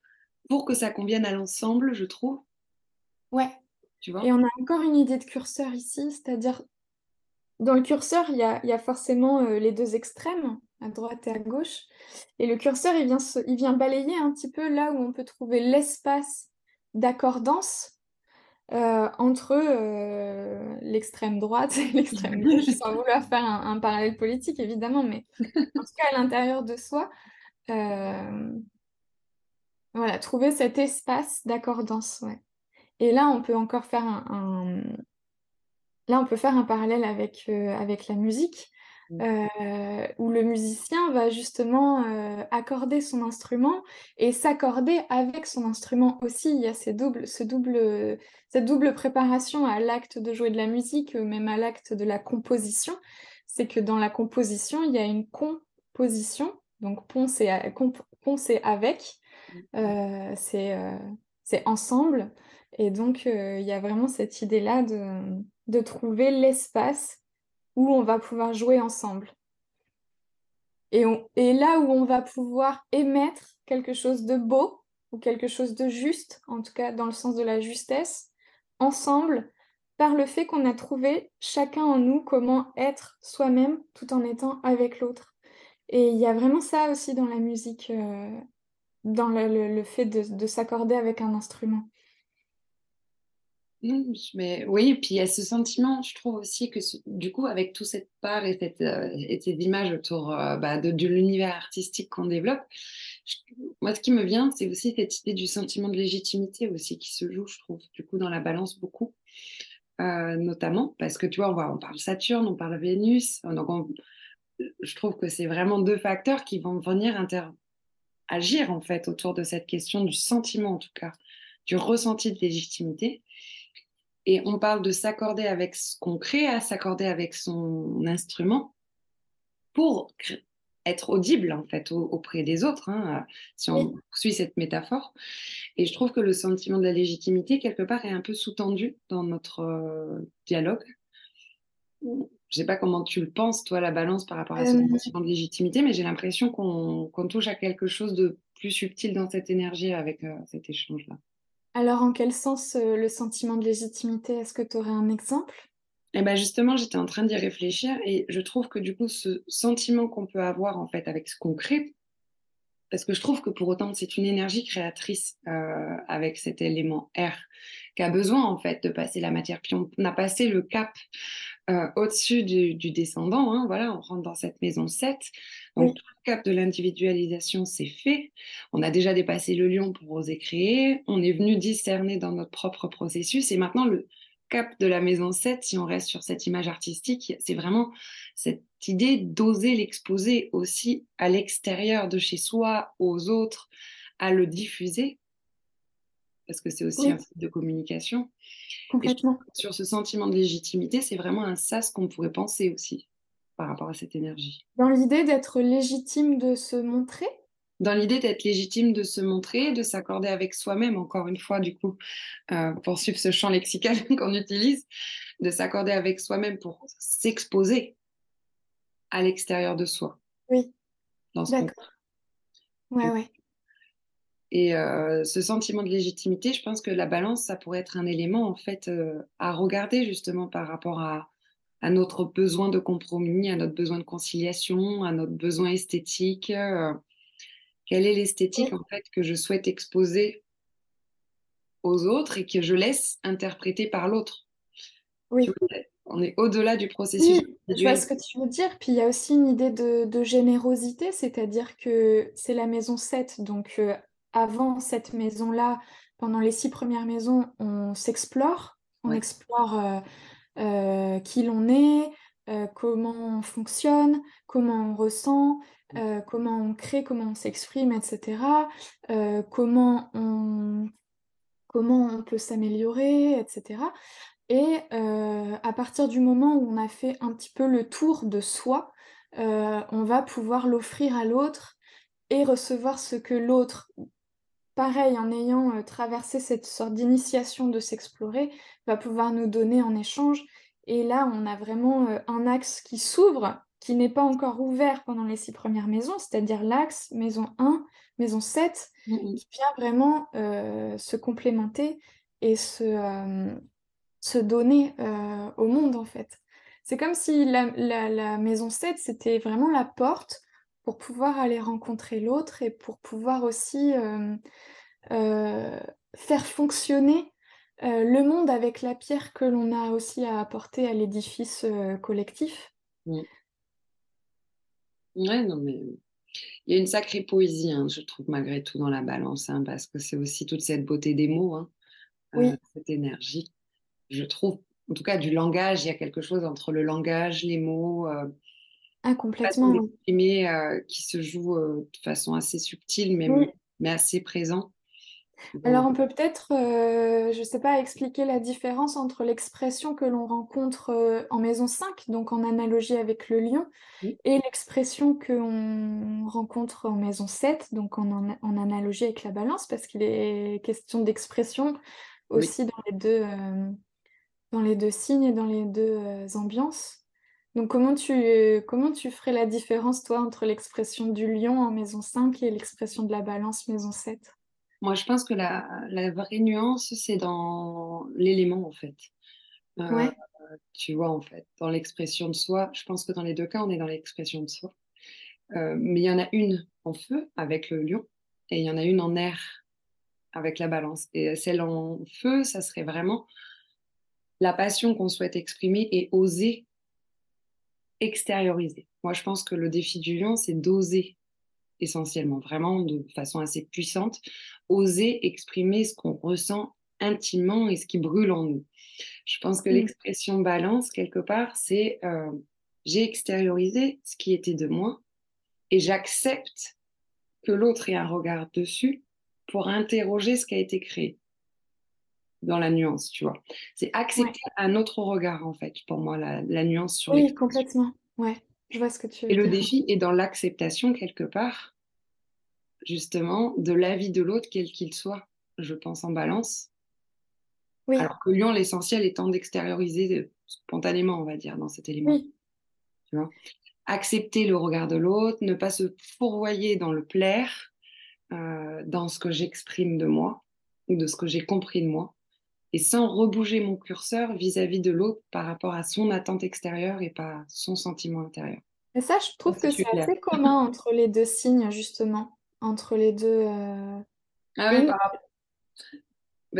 pour que ça convienne à l'ensemble, je trouve. Ouais. Tu vois? Et on a encore une idée de curseur ici, c'est-à-dire dans le curseur, il y a, forcément euh, les deux extrêmes, à droite et à gauche. Et le curseur, il vient, il vient balayer un petit peu là où on peut trouver l'espace d'accordance entre l'extrême droite et l'extrême gauche, sans vouloir faire un, un, parallèle politique évidemment, mais en tout cas à l'intérieur de soi, voilà, trouver cet espace d'accordance. Ouais. Et là, on peut encore faire un, Là, on peut faire un parallèle avec, euh, avec la musique, mmh. euh, où le musicien va justement euh, accorder son instrument et s'accorder avec son instrument aussi. Il y a ces doubles, ce double, cette double préparation à l'acte de jouer de la musique, même à l'acte de la composition. C'est que dans la composition, il y a une composition. Donc, pont, c'est avec, mmh. c'est ensemble. Et donc, il y a vraiment cette idée-là de de trouver l'espace où on va pouvoir jouer ensemble. Et, et là où on va pouvoir émettre quelque chose de beau ou quelque chose de juste, en tout cas dans le sens de la justesse, ensemble, par le fait qu'on a trouvé chacun en nous comment être soi-même tout en étant avec l'autre. Et il y a vraiment ça aussi dans la musique, euh, dans le, fait de s'accorder avec un instrument. Non, mais oui, puis il y a ce sentiment, je trouve aussi que du coup, avec toute cette part et, cette, euh, et ces images autour euh, bah, de, l'univers artistique qu'on développe, moi, ce qui me vient, c'est aussi cette idée du sentiment de légitimité aussi qui se joue, je trouve, du coup, dans la balance beaucoup, euh, notamment parce que tu vois, on, parle Saturne, on parle Vénus, donc je trouve que c'est vraiment deux facteurs qui vont venir interagir en fait autour de cette question du sentiment, en tout cas, du ressenti de légitimité. Et on parle de s'accorder avec ce qu'on crée, à s'accorder avec son instrument pour être audible en fait auprès des autres, hein, si on suit cette métaphore. Et je trouve que le sentiment de la légitimité, quelque part, est un peu sous-tendu dans notre euh, dialogue. Je ne sais pas comment tu le penses, toi, la balance par rapport à ce euh. sentiment de légitimité, mais j'ai l'impression qu'on touche à quelque chose de plus subtil dans cette énergie avec euh, cet échange-là. Alors, en quel sens euh, le sentiment de légitimité? Est-ce que tu aurais un exemple? Eh ben justement, j'étais en train d'y réfléchir et je trouve que du coup, ce sentiment qu'on peut avoir en fait avec ce qu'on crée, parce que je trouve que pour autant, c'est une énergie créatrice euh, avec cet élément R qui a besoin en fait de passer la matière. Puis on a passé le cap euh, au-dessus du, descendant. Hein, voilà, on rentre dans cette maison 7. Donc, le cap de l'individualisation, c'est fait. On a déjà dépassé le lion pour oser créer. On est venu discerner dans notre propre processus. Et maintenant, le cap de la maison 7, si on reste sur cette image artistique, c'est vraiment cette idée d'oser l'exposer aussi à l'extérieur de chez soi, aux autres, à le diffuser parce que c'est aussi un site de communication. Complètement. sur ce sentiment de légitimité, c'est vraiment un sas qu'on pourrait penser aussi par rapport à cette énergie. Dans l'idée d'être légitime de se montrer? Dans l'idée d'être légitime de se montrer, de s'accorder avec soi-même, encore une fois, du coup, euh, pour suivre ce champ lexical qu'on utilise, de s'accorder avec soi-même pour s'exposer à l'extérieur de soi. Oui. D'accord. Ouais, ouais. Et euh, ce sentiment de légitimité, je pense que la balance, ça pourrait être un élément en fait euh, à regarder justement par rapport à, à, notre besoin de compromis, à notre besoin de conciliation, à notre besoin esthétique. Euh, quelle est l'esthétique en fait que je souhaite exposer aux autres et que je laisse interpréter par l'autre Oui. On est au-delà du processus. Oui, je vois ce que tu veux dire. Puis il y a aussi une idée de, de générosité, c'est-à-dire que c'est la maison 7, donc avant cette maison-là, pendant les six premières maisons, on s'explore, on explore euh, euh, qui l'on est, euh, comment on fonctionne, comment on ressent, mm. comment on crée, comment on s'exprime, etc. comment on comment on peut s'améliorer, etc. Et à partir du moment où on a fait un petit peu le tour de soi, on va pouvoir l'offrir à l'autre et recevoir ce que l'autre pareil, en ayant euh, traversé cette sorte d'initiation de s'explorer, va pouvoir nous donner en échange. Et là, on a vraiment euh, un axe qui s'ouvre, qui n'est pas encore ouvert pendant les six premières maisons, c'est-à-dire l'axe maison 1, maison 7, mmh qui vient vraiment euh, se complémenter et se, se donner au monde, en fait. C'est comme si la, la maison 7, c'était vraiment la porte pour pouvoir aller rencontrer l'autre et pour pouvoir aussi euh, euh, faire fonctionner le monde avec la pierre que l'on a aussi à apporter à l'édifice collectif. Mmh. Ouais, non, mais il y a une sacrée poésie, hein, je trouve, malgré tout, dans la balance, hein, parce que c'est aussi toute cette beauté des mots, hein, oui. cette énergie. Je trouve, en tout cas, du langage, il y a quelque chose entre le langage, les mots, ah, complètement. Euh, qui se joue euh, de façon assez subtile, mais, mais assez présent. Alors, on peut peut-être, euh, je ne sais pas, expliquer la différence entre l'expression que l'on rencontre en maison 5, donc en analogie avec le lion, et l'expression que l'on rencontre en maison 7, donc en, en, analogie avec la balance, parce qu'il est question d'expression aussi dans, les deux, dans les deux signes et dans les deux ambiances. Donc comment tu, comment tu ferais la différence, toi, entre l'expression du lion en maison 5 et l'expression de la balance maison 7 Moi, je pense que la, la vraie nuance, c'est dans l'élément, en fait. Euh, tu vois, en fait, dans l'expression de soi, je pense que dans les deux cas, on est dans l'expression de soi. Euh, mais il y en a une en feu avec le lion et il y en a une en air avec la balance. Et celle en feu, ça serait vraiment la passion qu'on souhaite exprimer et oser extérioriser. Moi, je pense que le défi du lion, c'est d'oser essentiellement, vraiment de façon assez puissante, oser exprimer ce qu'on ressent intimement et ce qui brûle en nous. Je pense que mm. l'expression balance, quelque part, c'est euh, j'ai extériorisé ce qui était de moi et j'accepte que l'autre ait un regard dessus pour interroger ce qui a été créé dans la nuance, tu vois. C'est accepter un autre regard, en fait, pour moi, la, nuance sur Oui, complètement. Ouais, je vois ce que tu veux Et le défi est dans l'acceptation, quelque part, justement, de l'avis de l'autre, quel qu'il soit, je pense, en balance. Oui. Alors que Lyon, l'essentiel étant d'extérioriser spontanément, on va dire, dans cet élément. Oui. Tu vois accepter le regard de l'autre, ne pas se fourvoyer dans le plaire, euh, dans ce que j'exprime de moi ou de ce que j'ai compris de moi et sans rebouger mon curseur vis-à-vis de l'autre par rapport à son attente extérieure et pas son sentiment intérieur. Et ça, je trouve que c'est assez commun entre les deux signes, justement, entre les deux. Euh, ah oui, par...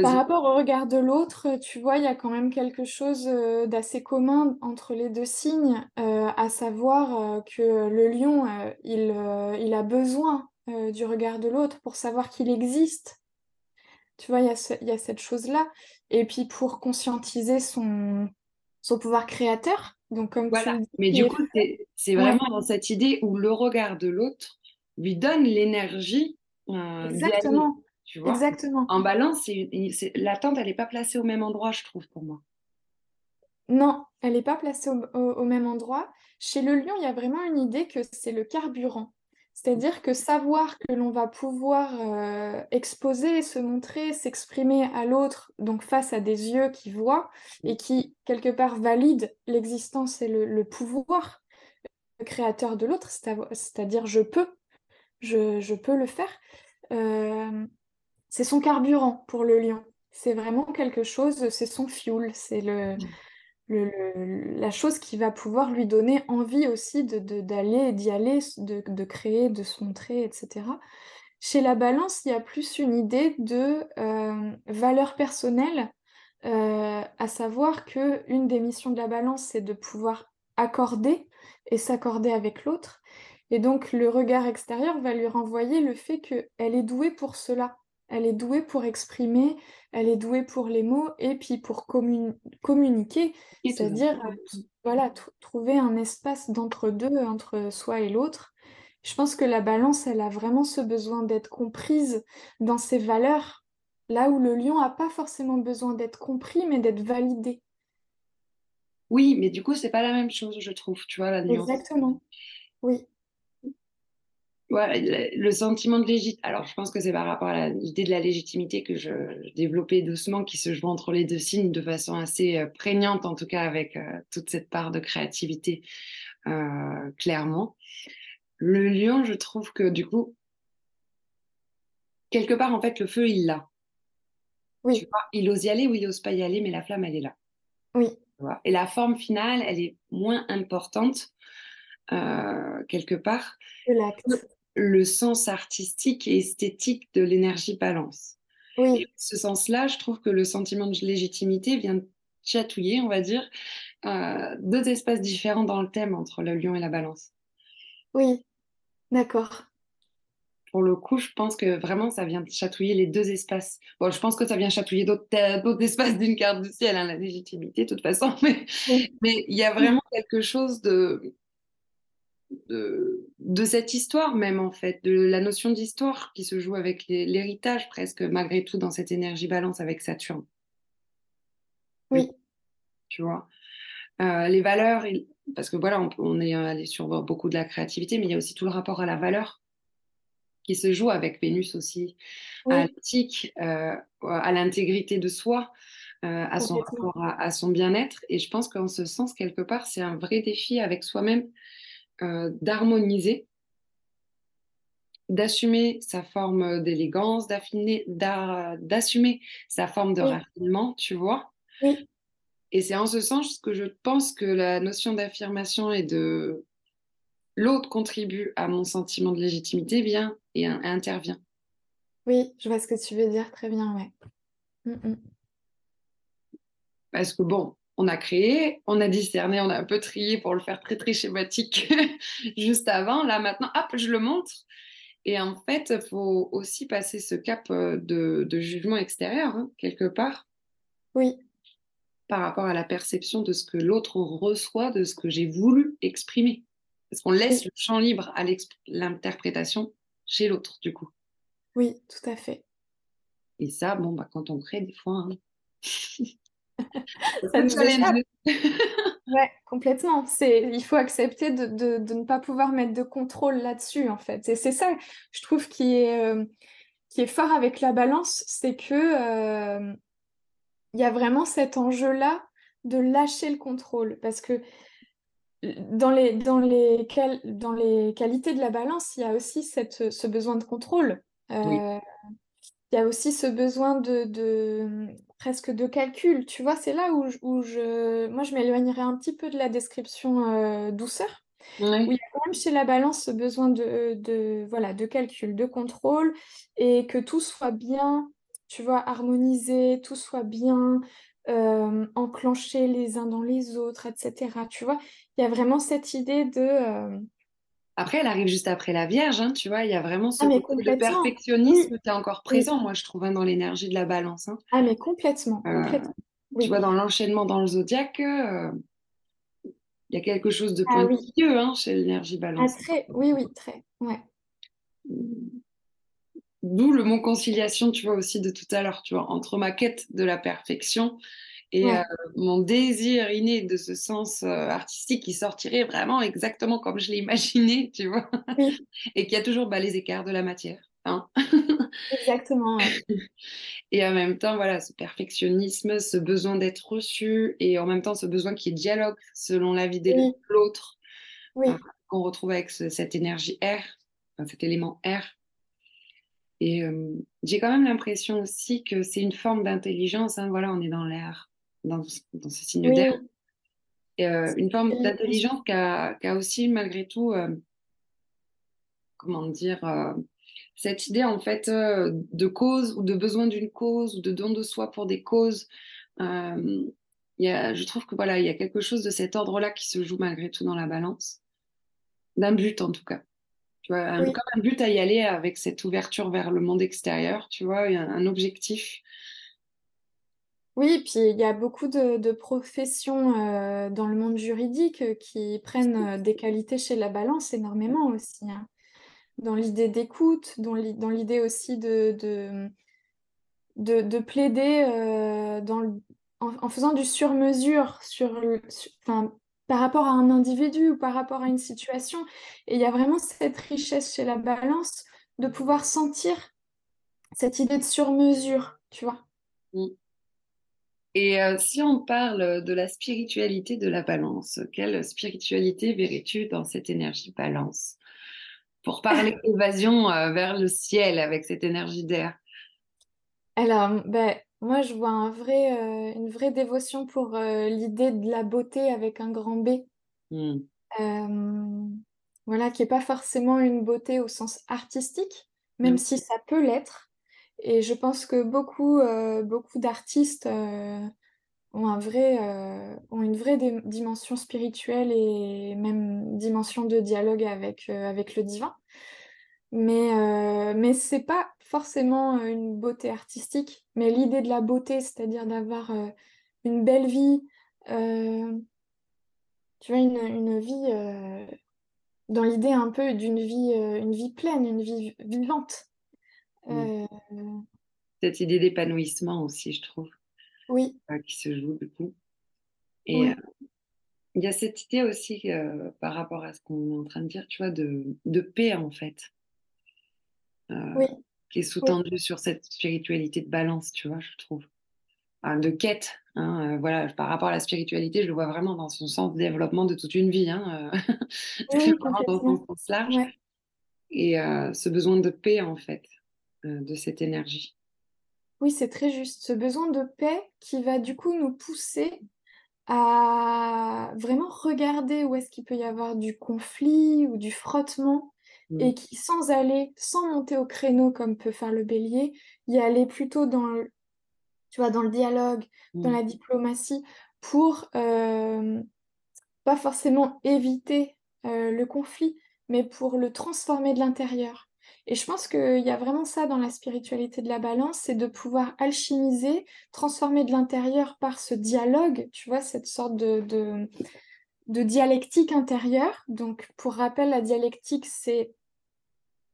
par... rapport au regard de l'autre, tu vois, il y a quand même quelque chose euh, d'assez commun entre les deux signes, euh, à savoir que le lion, il, il a besoin du regard de l'autre pour savoir qu'il existe. Tu vois, il y, y, a cette chose-là. Et puis pour conscientiser son, son pouvoir créateur. Donc, comme voilà. Mais du coup, c'est vraiment dans cette idée où le regard de l'autre lui donne l'énergie. Euh, Exactement. tu vois Exactement. En balance, l'attente, elle n'est pas placée au même endroit, je trouve, pour moi. Non, elle n'est pas placée au, même endroit. Chez le lion, il y a vraiment une idée que c'est le carburant. C'est-à-dire que savoir que l'on va pouvoir euh, exposer, se montrer, s'exprimer à l'autre, donc face à des yeux qui voient et qui, quelque part, valident l'existence et le, pouvoir créateur de l'autre, c'est-à-dire je peux, je, peux le faire, euh, c'est son carburant pour le lion. C'est vraiment quelque chose, c'est son fuel, c'est le, la chose qui va pouvoir lui donner envie aussi d'aller, d'y aller, de, créer, de se montrer, etc. Chez la balance, il y a plus une idée de euh, valeur personnelle, euh, à savoir que une des missions de la balance, c'est de pouvoir accorder et s'accorder avec l'autre. Et donc le regard extérieur va lui renvoyer le fait qu'elle est douée pour cela. Elle est douée pour exprimer, elle est douée pour les mots et puis pour communiquer, c'est-à-dire voilà, trouver un espace d'entre-deux, entre soi et l'autre. Je pense que la balance, elle a vraiment ce besoin d'être comprise dans ses valeurs, là où le lion n'a pas forcément besoin d'être compris, mais d'être validé. Oui, mais du coup, c'est pas la même chose, je trouve, tu vois, la nuance. Exactement. Oui le sentiment de légitimité. Alors, je pense que c'est par rapport à l'idée de la légitimité que je, développais doucement, qui se joue entre les deux signes de façon assez euh, prégnante, en tout cas avec euh, toute cette part de créativité, euh, clairement. Le lion, je trouve que du coup, quelque part, en fait, le feu, il l'a. Oui. il ose y aller ou il ose pas y aller, mais la flamme, elle est là. Oui. Et la forme finale, elle est moins importante. quelque part. L'acte le sens artistique et esthétique de l'énergie balance. Oui. ce sens-là, je trouve que le sentiment de légitimité vient chatouiller, on va dire, euh, deux espaces différents dans le thème entre le lion et la balance. Oui, d'accord. Pour le coup, je pense que vraiment, ça vient chatouiller les deux espaces. Bon, je pense que ça vient chatouiller d'autres espaces d'une carte du ciel, hein, la légitimité, de toute façon, mais mais il y a vraiment quelque chose de, de, de, cette histoire même, en fait, de la notion d'histoire qui se joue avec l'héritage presque, malgré tout, dans cette énergie balance avec Saturne. Oui. Tu vois? Euh, les valeurs, parce que voilà, on, est allé sur beaucoup de la créativité, mais il y a aussi tout le rapport à la valeur qui se joue avec Vénus aussi, à l'éthique, euh, à l'intégrité de soi, euh, à son rapport à, son bien-être. Et je pense qu'en ce sens, quelque part, c'est un vrai défi avec soi-même d'harmoniser, d'assumer sa forme d'élégance, d'assumer sa forme de raffinement, tu vois. Oui. Et c'est en ce sens que je pense que la notion d'affirmation et de l'autre contribue à mon sentiment de légitimité vient et, intervient. Oui, je vois ce que tu veux dire très bien, ouais. Mm, mm. Parce que bon, on a créé, on a discerné, on a un peu trié pour le faire très très schématique juste avant. Là maintenant, hop, je le montre. Et en fait, il faut aussi passer ce cap euh, de, jugement extérieur, hein, quelque part. Oui par rapport à la perception de ce que l'autre reçoit, de ce que j'ai voulu exprimer. Parce qu'on laisse le champ libre à l'interprétation chez l'autre, du coup. Oui, tout à fait. Et ça, bon, bah, quand on crée, des fois, hein... ça nous ouais, complètement. C'est, il faut accepter de, de, de, ne pas pouvoir mettre de contrôle là-dessus, en fait. Et c'est ça, je trouve, qui est, euh, qui est fort avec la balance, c'est que euh, il y a vraiment cet enjeu-là de lâcher le contrôle. Parce que dans les, dans les, dans les qualités de la balance, il y a aussi cette, ce besoin de contrôle. Euh, il y a aussi ce besoin de, de presque de calcul. Tu vois, c'est là où, où je, moi, je m'éloignerais un petit peu de la description euh, douceur. Où il y a quand même chez la balance ce besoin de, de, voilà, de calcul, de contrôle, et que tout soit bien tu vois, harmoniser, tout soit bien euh, enclenché les uns dans les autres, etc. Tu vois, il y a vraiment cette idée de... Euh, après, elle arrive juste après la Vierge, hein, tu vois, il y a vraiment ce ah, côté de perfectionnisme qui est encore présent, moi, je trouve, hein, dans l'énergie de la balance. Hein. Ah, mais complètement, euh, complètement. Tu vois, dans l'enchaînement dans le zodiaque, il y a quelque chose de ah pointilleux hein, chez l'énergie balance. Ah, très, oui, oui, très, ouais. D'où le mot conciliation, tu vois, aussi de tout à l'heure, tu vois, entre ma quête de la perfection et euh, mon désir inné de ce sens euh, artistique qui sortirait vraiment exactement comme je l'ai imaginé, tu vois, et qui a toujours bah, les écarts de la matière. Hein? Exactement. et en même temps, voilà, ce perfectionnisme, ce besoin d'être reçu, et en même temps ce besoin qui est dialogue selon la vie de l'autre, oui. Euh, qu'on retrouve avec cette énergie R, cet élément R. Et j'ai quand même l'impression aussi que c'est une forme d'intelligence. Hein, voilà, on est dans l'air, dans, dans, ce signe d'air. Et, euh, une forme d'intelligence qui a, aussi, malgré tout, euh, comment dire, cette idée en fait de cause ou de besoin d'une cause ou de don de soi pour des causes. Y a, je trouve que voilà, il y a quelque chose de cet ordre-là qui se joue malgré tout dans la balance, d'un but en tout cas un, comme un but à y aller avec cette ouverture vers le monde extérieur, tu vois, un, un objectif. Oui, puis il y a beaucoup de, professions euh, dans le monde juridique euh, qui prennent euh, des qualités chez la balance énormément aussi. Hein. Dans l'idée d'écoute, dans l'idée aussi de, de, de, plaider en, faisant du sur-mesure sur, sur par rapport à un individu ou par rapport à une situation. Et il y a vraiment cette richesse chez la balance de pouvoir sentir cette idée de sur-mesure, tu vois. Mm. Et euh, si on parle de la spiritualité de la balance, quelle spiritualité verrais-tu dans cette énergie balance? Pour parler évasion euh, vers le ciel avec cette énergie d'air. Alors, ben, moi, je vois un vrai, euh, une vraie dévotion pour l'idée de la beauté avec un grand B. Hmm. Voilà, qui n'est pas forcément une beauté au sens artistique, même si ça peut l'être. Et je pense que beaucoup, beaucoup d'artistes ont un vrai, ont une vraie dimension spirituelle et même dimension de dialogue avec, avec le divin. Mais, euh, mais c'est pas forcément une beauté artistique, mais l'idée de la beauté, c'est-à-dire d'avoir une belle vie, tu vois, une, une vie dans l'idée un peu d'une vie, une vie pleine, une vie vivante. Mmh. Cette idée d'épanouissement aussi, je trouve. Oui. qui se joue du coup. Et il y a cette idée aussi par rapport à ce qu'on est en train de dire, tu vois, de, de paix en fait. oui. Qui est sous-tendue sur cette spiritualité de balance, tu vois, je trouve. de quête. Hein, voilà, par rapport à la spiritualité, je le vois vraiment dans son sens de développement de toute une vie. Hein, oui, dans son sens large. Et ce besoin de paix, en fait, de cette énergie. Oui, c'est très juste. Ce besoin de paix qui va du coup nous pousser à vraiment regarder où est-ce qu'il peut y avoir du conflit ou du frottement et qui, sans aller, sans monter au créneau comme peut faire le bélier, y aller plutôt dans le, tu vois, dans le dialogue, dans la diplomatie, pour euh, pas forcément éviter euh, le conflit, mais pour le transformer de l'intérieur. Et je pense qu'il y a vraiment ça dans la spiritualité de la balance, c'est de pouvoir alchimiser, transformer de l'intérieur par ce dialogue, tu vois, cette sorte de, de, dialectique intérieure. Donc, pour rappel, la dialectique, c'est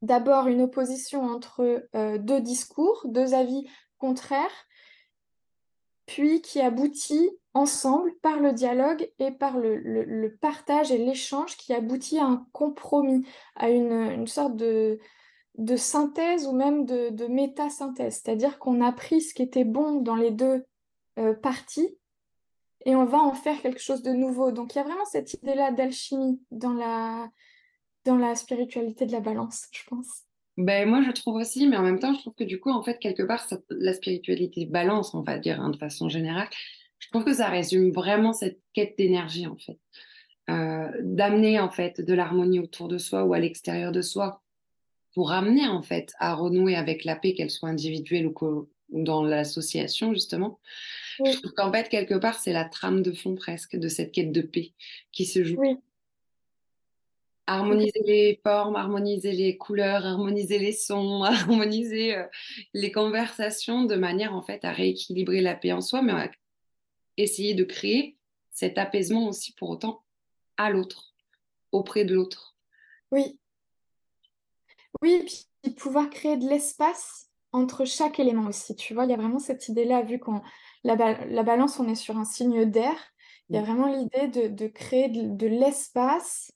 d'abord une opposition entre euh, deux discours, deux avis contraires, puis qui aboutit ensemble par le dialogue et par le, partage et l'échange qui aboutit à un compromis, à une sorte de, de synthèse ou même de, de méta-synthèse. C'est-à-dire qu'on a pris ce qui était bon dans les deux euh, parties et on va en faire quelque chose de nouveau. Donc il y a vraiment cette idée-là d'alchimie dans la, dans la spiritualité de la balance, je pense. Ben, moi, je trouve aussi, mais en même temps, je trouve que du coup, en fait, quelque part, la spiritualité balance, on va dire, hein, de façon générale, je trouve que ça résume vraiment cette quête d'énergie, en fait. Euh, d'amener, en fait, de l'harmonie autour de soi ou à l'extérieur de soi pour amener en fait à renouer avec la paix, qu'elle soit individuelle ou, dans l'association justement. Je trouve qu'en fait, quelque part, c'est la trame de fond presque de cette quête de paix qui se joue. Harmoniser les formes, harmoniser les couleurs, harmoniser les sons, harmoniser euh, les conversations de manière en fait à rééquilibrer la paix en soi, mais à essayer de créer cet apaisement aussi pour autant à l'autre, auprès de l'autre. Oui, oui, puis pouvoir créer de l'espace entre chaque élément aussi. Tu vois, il y a vraiment cette idée-là, vu qu'on la, balance, on est sur un signe d'air, il y a mm. vraiment l'idée de, créer de, l'espace,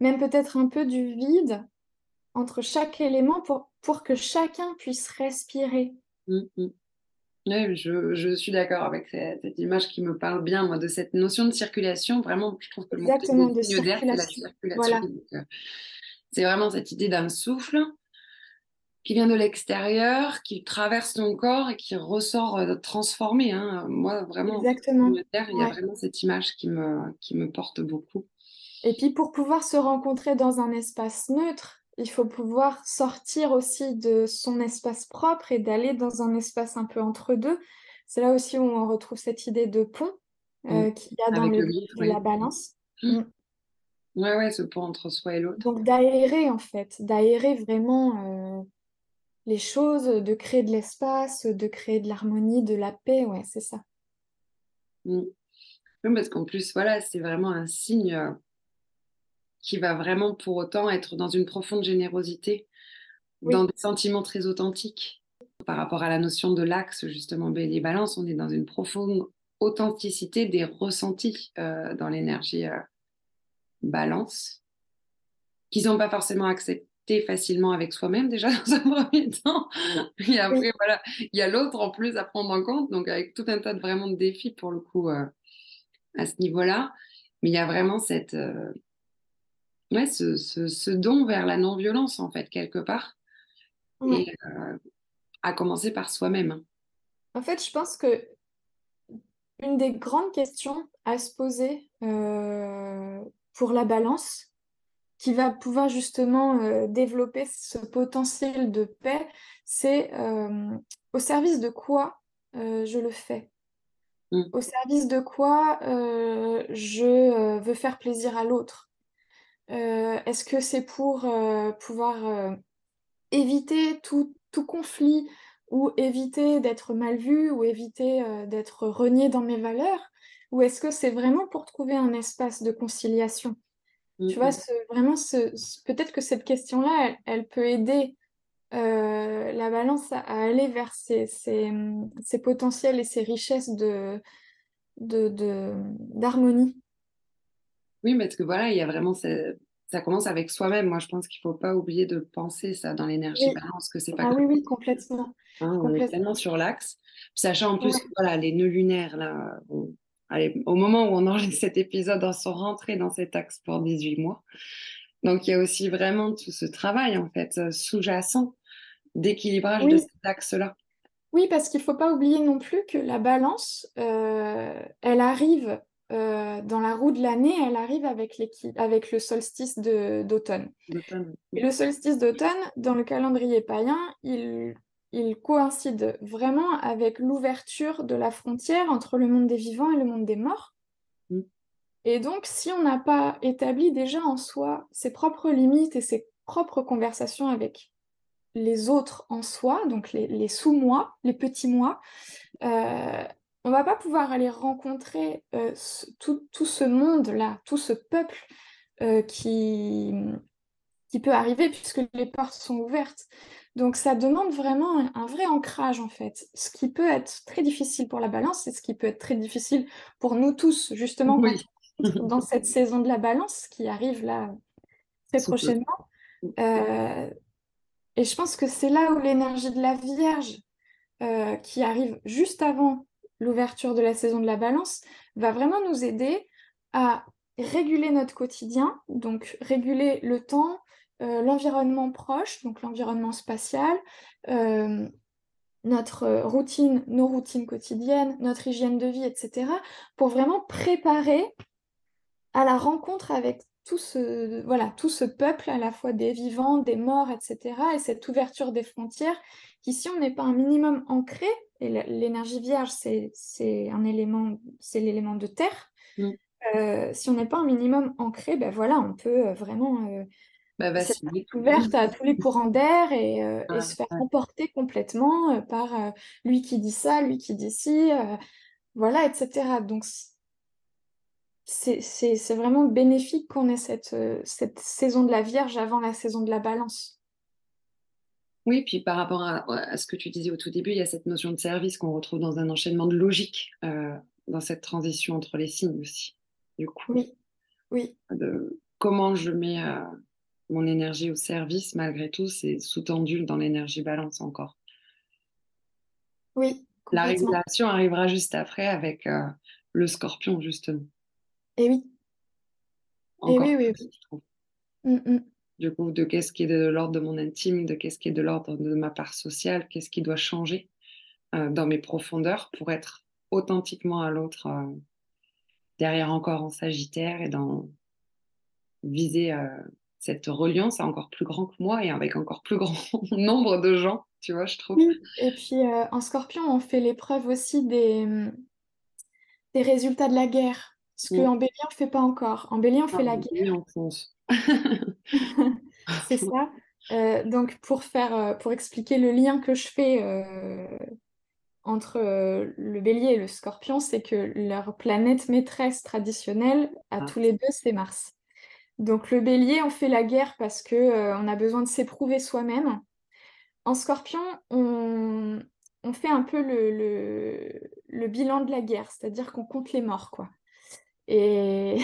même peut-être un peu du vide entre chaque élément pour, pour que chacun puisse respirer. Mm, mm. Oui, je, suis d'accord avec cette, image qui me parle bien, moi, de cette notion de circulation. Vraiment, je trouve que le Exactement, de circulation. la circulation. Euh, c'est vraiment cette idée d'un souffle qui vient de l'extérieur, qui traverse ton corps et qui ressort euh, transformé. Hein. Moi, vraiment, Exactement. il y a vraiment cette image qui me, qui me porte beaucoup. Et puis, pour pouvoir se rencontrer dans un espace neutre, il faut pouvoir sortir aussi de son espace propre et d'aller dans un espace un peu entre deux. C'est là aussi où on retrouve cette idée de pont euh, mmh. qu'il y a dans le, de la balance. Mmh. Mmh. Ouais, ouais, ce pont entre soi et l'autre. Donc d'aérer en fait, d'aérer vraiment euh, les choses, de créer de l'espace, de créer de l'harmonie, de la paix, ouais, c'est ça. Mm. parce qu'en plus, voilà, c'est vraiment un signe euh, qui va vraiment pour autant être dans une profonde générosité, dans des sentiments très authentiques. Par rapport à la notion de l'axe, justement, bélier-balance, on est dans une profonde authenticité des ressentis euh, dans l'énergie balance, qu'ils n'ont pas forcément accepté facilement avec soi-même déjà dans un premier temps. Et après, voilà, il y a l'autre en plus à prendre en compte, donc avec tout un tas de vraiment de défis pour le coup euh, à ce niveau-là. Mais il y a vraiment cette, euh, ouais, ce, ce, don vers la non-violence en fait quelque part, et euh, à commencer par soi-même. En fait, je pense que une des grandes questions à se poser pour la balance, qui va pouvoir justement développer ce potentiel de paix, c'est au service de quoi je le fais? Mmh. Au service de quoi je veux faire plaisir à l'autre? Est-ce que c'est pour pouvoir éviter tout, tout, conflit ou éviter d'être mal vu ou éviter d'être renié dans mes valeurs? Ou est-ce que c'est vraiment pour trouver un espace de conciliation? Tu vois, vraiment, peut-être que cette question-là, elle, peut aider euh, la balance à, aller vers ses, potentiels et ses richesses de, d'harmonie. oui, parce que voilà, il y a vraiment ça commence avec soi-même. Moi, je pense qu'il ne faut pas oublier de penser ça dans l'énergie balance, que c'est pas. Ah oui, oui, complètement. Hein, on est tellement sur l'axe, sachant en plus, voilà, les nœuds lunaires là, au moment où on enregistre cet épisode, on sont rentrés dans cet axe pour 18 mois. Donc, il y a aussi vraiment tout ce travail, en fait, euh, sous-jacent d'équilibrage de cet axe-là. Oui, parce qu'il ne faut pas oublier non plus que la balance, euh, elle arrive euh, dans la roue de l'année, elle arrive avec, avec le solstice d'automne. Et le solstice d'automne, dans le calendrier païen, il il coïncide vraiment avec l'ouverture de la frontière entre le monde des vivants et le monde des morts. Mm. Et donc, si on n'a pas établi déjà en soi ses propres limites et ses propres conversations avec les autres en soi, donc les, sous-moi, les petits moi, euh, on va pas pouvoir aller rencontrer euh, tout, ce monde-là, tout ce peuple euh, qui, qui peut arriver puisque les portes sont ouvertes. Donc ça demande vraiment un, vrai ancrage en fait. Ce qui peut être très difficile pour la balance et ce qui peut être très difficile pour nous tous, justement, dans cette saison de la balance qui arrive là très prochainement. Euh, et je pense que c'est là où l'énergie de la Vierge, euh, qui arrive juste avant l'ouverture de la saison de la balance, va vraiment nous aider à réguler notre quotidien, donc réguler le temps, l'environnement proche, donc l'environnement spatial, euh, notre routine, nos routines quotidiennes, notre hygiène de vie, etc., pour vraiment préparer à la rencontre avec tout ce, voilà, tout ce peuple, à la fois des vivants, des morts, etc., et cette ouverture des frontières, qui si on n'est pas un minimum ancré, et l'énergie vierge, c'est un élément, c'est l'élément de terre, mm. euh, si on n'est pas un minimum ancré, ben voilà, on peut vraiment bah, ouverte à tous les courants d'air et, euh, se faire emporter complètement euh, par euh, lui qui dit ça, lui qui dit ci, voilà, etc. Donc, c'est vraiment bénéfique qu'on ait cette, cette saison de la Vierge avant la saison de la Balance. Oui, puis par rapport à, ce que tu disais au tout début, il y a cette notion de service qu'on retrouve dans un enchaînement de logique dans cette transition entre les signes aussi. Du coup, oui, oui. De comment je mets mon énergie au service, malgré tout, c'est sous-tendu dans l'énergie balance encore. Oui. La régulation arrivera juste après avec euh, le scorpion, justement. Et oui. Et oui, oui, oui. Mm, mm. Du coup, de qu'est-ce qui est de l'ordre de mon intime, de qu'est-ce qui est de l'ordre de ma part sociale, qu'est-ce qui doit changer euh, dans mes profondeurs pour être authentiquement à l'autre, euh, derrière encore en Sagittaire et dans viser cette reliance est encore plus grand que moi et avec encore plus grand nombre de gens, tu vois, je trouve. Et puis euh, en scorpion, on fait l'épreuve aussi des, mm, des résultats de la guerre. Ce qu'en bélier, on ne fait pas encore. En bélier, on fait la guerre. C'est ça. Euh, donc pour faire, euh, pour expliquer le lien que je fais entre le bélier et le scorpion, c'est que leur planète maîtresse traditionnelle à ah. tous les deux, c'est Mars. Donc le bélier, on fait la guerre parce que euh, on a besoin de s'éprouver soi-même. En scorpion, on, fait un peu le, bilan de la guerre, c'est-à-dire qu'on compte les morts, quoi. Et,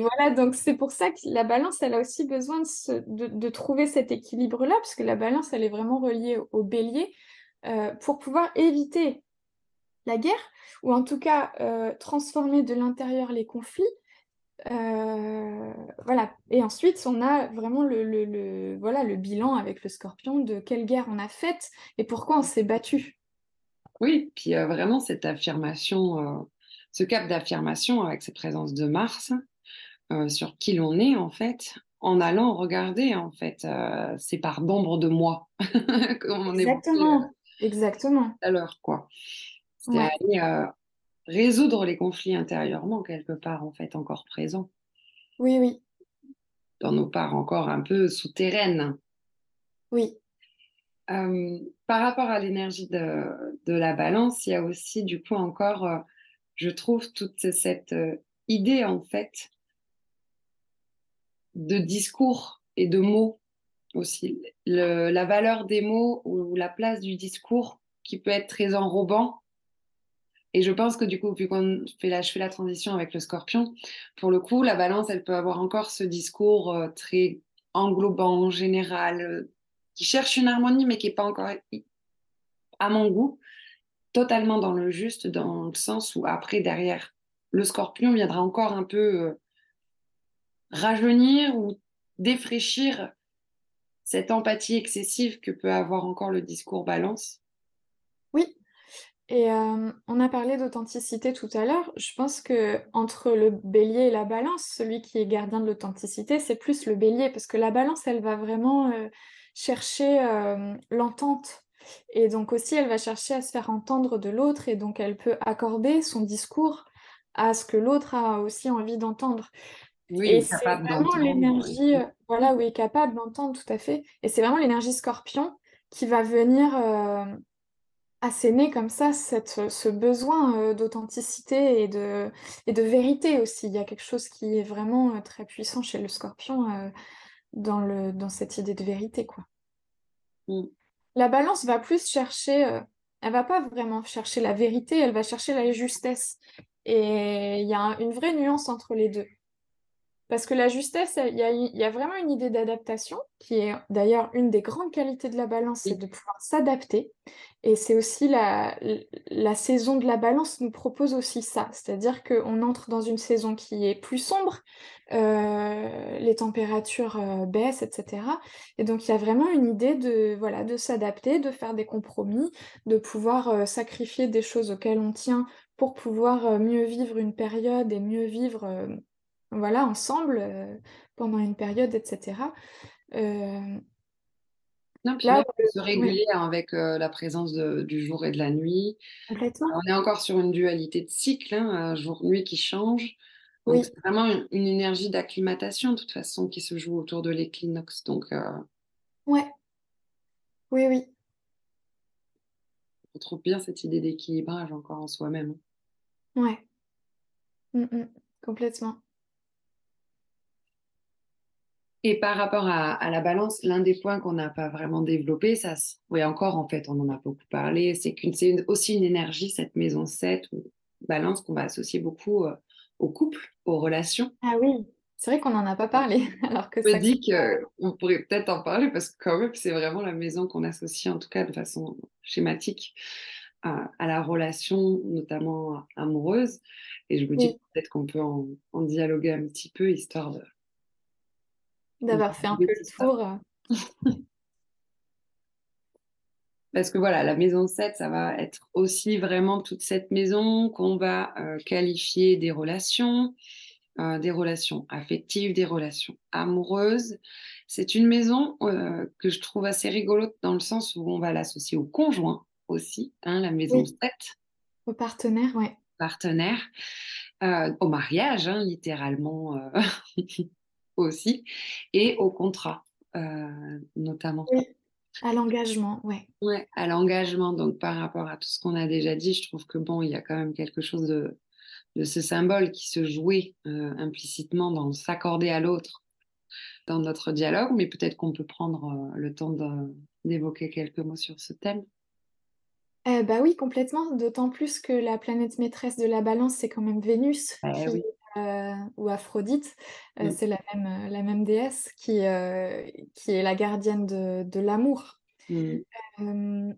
voilà, donc c'est pour ça que la balance, elle a aussi besoin de, trouver cet équilibre-là, parce que la balance, elle est vraiment reliée au, bélier, euh, pour pouvoir éviter la guerre, ou en tout cas euh, transformer de l'intérieur les conflits euh, voilà. Et ensuite, on a vraiment le, voilà, le bilan avec le scorpion de quelle guerre on a faite et pourquoi on s'est battu. Oui, puis euh, vraiment cette affirmation, euh, ce cap d'affirmation avec cette présence de Mars, sur qui l'on est en fait en allant regarder en fait ces parts d'ombre de moi comme on exactement exactement l'heure quoi c'est aller résoudre les conflits intérieurement quelque part en fait encore présents oui oui dans nos parts encore un peu souterraines oui par rapport à l'énergie de, de, la balance, il y a aussi du coup encore, je trouve, toute cette idée en fait de discours et de mots aussi. la valeur des mots ou la place du discours qui peut être très enrobant. Et je pense que du coup, vu qu'on fait la, je fais la transition avec le scorpion, pour le coup, la balance, elle peut avoir encore ce discours euh, très englobant, général, euh, qui cherche une harmonie, mais qui n'est pas encore, à mon goût, totalement dans le juste, dans le sens où après, derrière, le scorpion viendra encore un peu euh, rajeunir ou défraîchir cette empathie excessive que peut avoir encore le discours balance. Et euh, on a parlé d'authenticité tout à l'heure. Je pense que entre le bélier et la balance, celui qui est gardien de l'authenticité, c'est plus le bélier, parce que la balance, elle va vraiment euh, chercher euh, l'entente. Et donc aussi, elle va chercher à se faire entendre de l'autre, et donc elle peut accorder son discours à ce que l'autre a aussi envie d'entendre. Oui, et c'est vraiment l'énergie, voilà, oui, capable d'entendre, tout à fait. Et c'est vraiment l'énergie scorpion qui va venir asséner comme ça cette, ce besoin euh, d'authenticité et de, et de vérité aussi. Il y a quelque chose qui est vraiment très puissant chez le scorpion dans, le, dans cette idée de vérité, quoi. Mm. La balance va plus chercher, elle va pas vraiment chercher la vérité, elle va chercher la justesse. Et il y a une vraie nuance entre les deux. Parce que la justesse, il y a, vraiment une idée d'adaptation, qui est d'ailleurs une des grandes qualités de la balance, c'est de pouvoir s'adapter. Et c'est aussi la, la saison de la balance nous propose aussi ça, c'est-à-dire qu'on entre dans une saison qui est plus sombre, euh, les températures euh, baissent, etc. Et donc il y a vraiment une idée de, voilà, de s'adapter, de faire des compromis, de pouvoir euh, sacrifier des choses auxquelles on tient pour pouvoir mieux vivre une période et mieux vivre voilà, ensemble euh, pendant une période, etc. Euh, non, puis là, se réguler avec euh, la présence du jour et de la nuit. Complètement. on est encore sur une dualité de cycle, hein, jour-nuit qui change. Donc, c'est vraiment une, énergie d'acclimatation, de toute façon, qui se joue autour de l'équinoxe. Donc, ouais. Oui, oui. On trouve bien cette idée d'équilibrage encore en soi-même. Ouais. Mm, mm. Complètement. Et par rapport à, la balance, l'un des points qu'on n'a pas vraiment développé, ça, oui, encore en fait, on en a beaucoup parlé, c'est que c'est aussi une énergie, cette maison 7 ou balance qu'on va associer beaucoup euh, au couple, aux relations. Ah oui, c'est vrai qu'on n'en a pas parlé. Alors que Je me dis qu'on pourrait peut-être en parler parce que quand même, c'est vraiment la maison qu'on associe, en tout cas de façon schématique, à, la relation, notamment amoureuse. Et je me dis peut-être qu'on peut en, en dialoguer un petit peu, histoire de D'avoir fait un peu le tour. Euh. Parce que voilà, la maison 7, ça va être aussi vraiment toute cette maison qu'on va euh, qualifier des relations, euh, des relations affectives, des relations amoureuses. C'est une maison que je trouve assez rigolote dans le sens où on va l'associer au conjoint aussi, hein, la maison 7. Au partenaire, oui. Partenaire. au mariage, hein, littéralement. aussi, et au contrat euh, notamment. Oui, à l'engagement, ouais. Ouais, à l'engagement. Donc par rapport à tout ce qu'on a déjà dit, je trouve que bon, il y a quand même quelque chose de, de ce symbole qui se jouait euh, implicitement dans s'accorder à l'autre dans notre dialogue, mais peut-être qu'on peut prendre euh, le temps d'évoquer quelques mots sur ce thème. Euh, bah oui, complètement. D'autant plus que la planète maîtresse de la balance, c'est quand même Vénus, oui. Euh, ou Aphrodite, euh, c'est la même, euh, la même déesse qui, qui est la gardienne de, de l'amour. Mmh.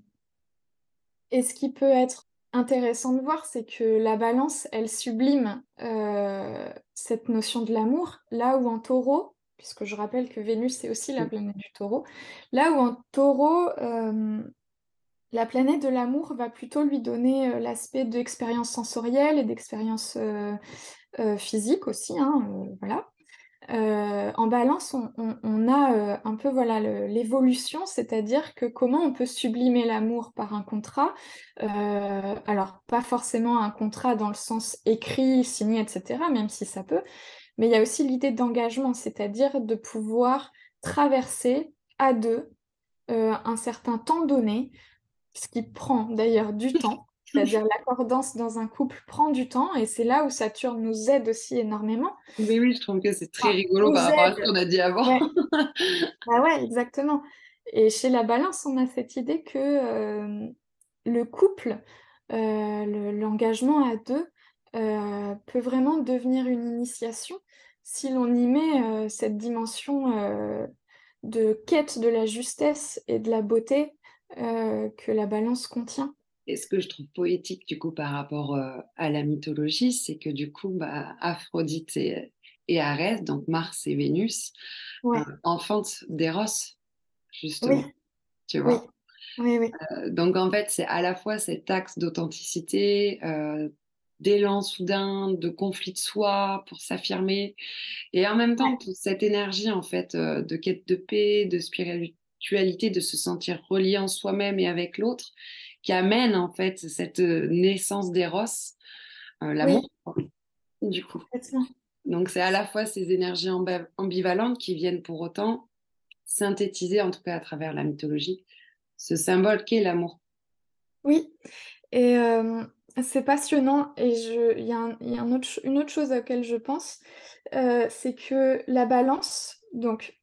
et ce qui peut être intéressant de voir, c'est que la balance, elle sublime cette notion de l'amour, là où en taureau, puisque je rappelle que Vénus, c'est aussi la planète du taureau, là où en taureau, la planète de l'amour va plutôt lui donner l'aspect d'expérience sensorielle et d'expérience euh, physique aussi, hein, euh, voilà. euh, en balance, on, a euh, un peu voilà l'évolution, c'est-à-dire que comment on peut sublimer l'amour par un contrat. Euh, alors, pas forcément un contrat dans le sens écrit, signé, etc., même si ça peut, mais il y a aussi l'idée d'engagement, c'est-à-dire de pouvoir traverser à deux un certain temps donné, ce qui prend d'ailleurs du temps. C'est-à-dire l'accordance dans un couple prend du temps et c'est là où Saturne nous aide aussi énormément. Oui, oui, je trouve que c'est très rigolo par rapport à ce qu'on a dit avant. Ouais. bah ouais, exactement. Et chez la balance, on a cette idée que euh, le couple, euh, l'engagement à deux, euh, peut vraiment devenir une initiation si l'on y met cette dimension de quête de la justesse et de la beauté que la balance contient. Et ce que je trouve poétique du coup par rapport euh, à la mythologie, c'est que du coup, bah, Aphrodite et, et, Arès, donc Mars et Vénus, euh, enfantent d'Eros, justement. Oui. Tu vois? Oui. Oui, euh, donc en fait, c'est à la fois cet axe d'authenticité, d'élan soudain, de conflit de soi pour s'affirmer, et en même temps cette énergie en fait de quête de paix, de spiritualité, de se sentir relié en soi-même et avec l'autre, qui amène en fait cette euh, naissance d'Eros, euh, l'amour, du coup. Donc c'est à la fois ces énergies ambivalentes qui viennent pour autant synthétiser, en tout cas à travers la mythologie, ce symbole qu'est l'amour. Oui, et euh, c'est passionnant. Et il y a, y a une autre chose à laquelle je pense, c'est que la balance, donc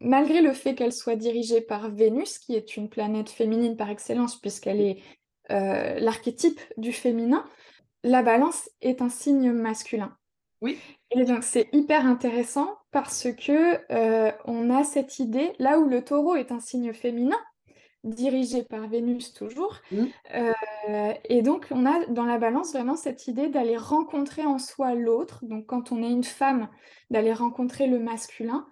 malgré le fait qu'elle soit dirigée par Vénus, qui est une planète féminine par excellence, puisqu'elle est euh, l'archétype du féminin, la balance est un signe masculin. Oui. Et donc c'est hyper intéressant parce que euh, on a cette idée, là où le taureau est un signe féminin, dirigé par Vénus toujours. Mmh. Euh, et donc, on a dans la balance vraiment cette idée d'aller rencontrer en soi l'autre. Donc, quand on est une femme, d'aller rencontrer le masculin.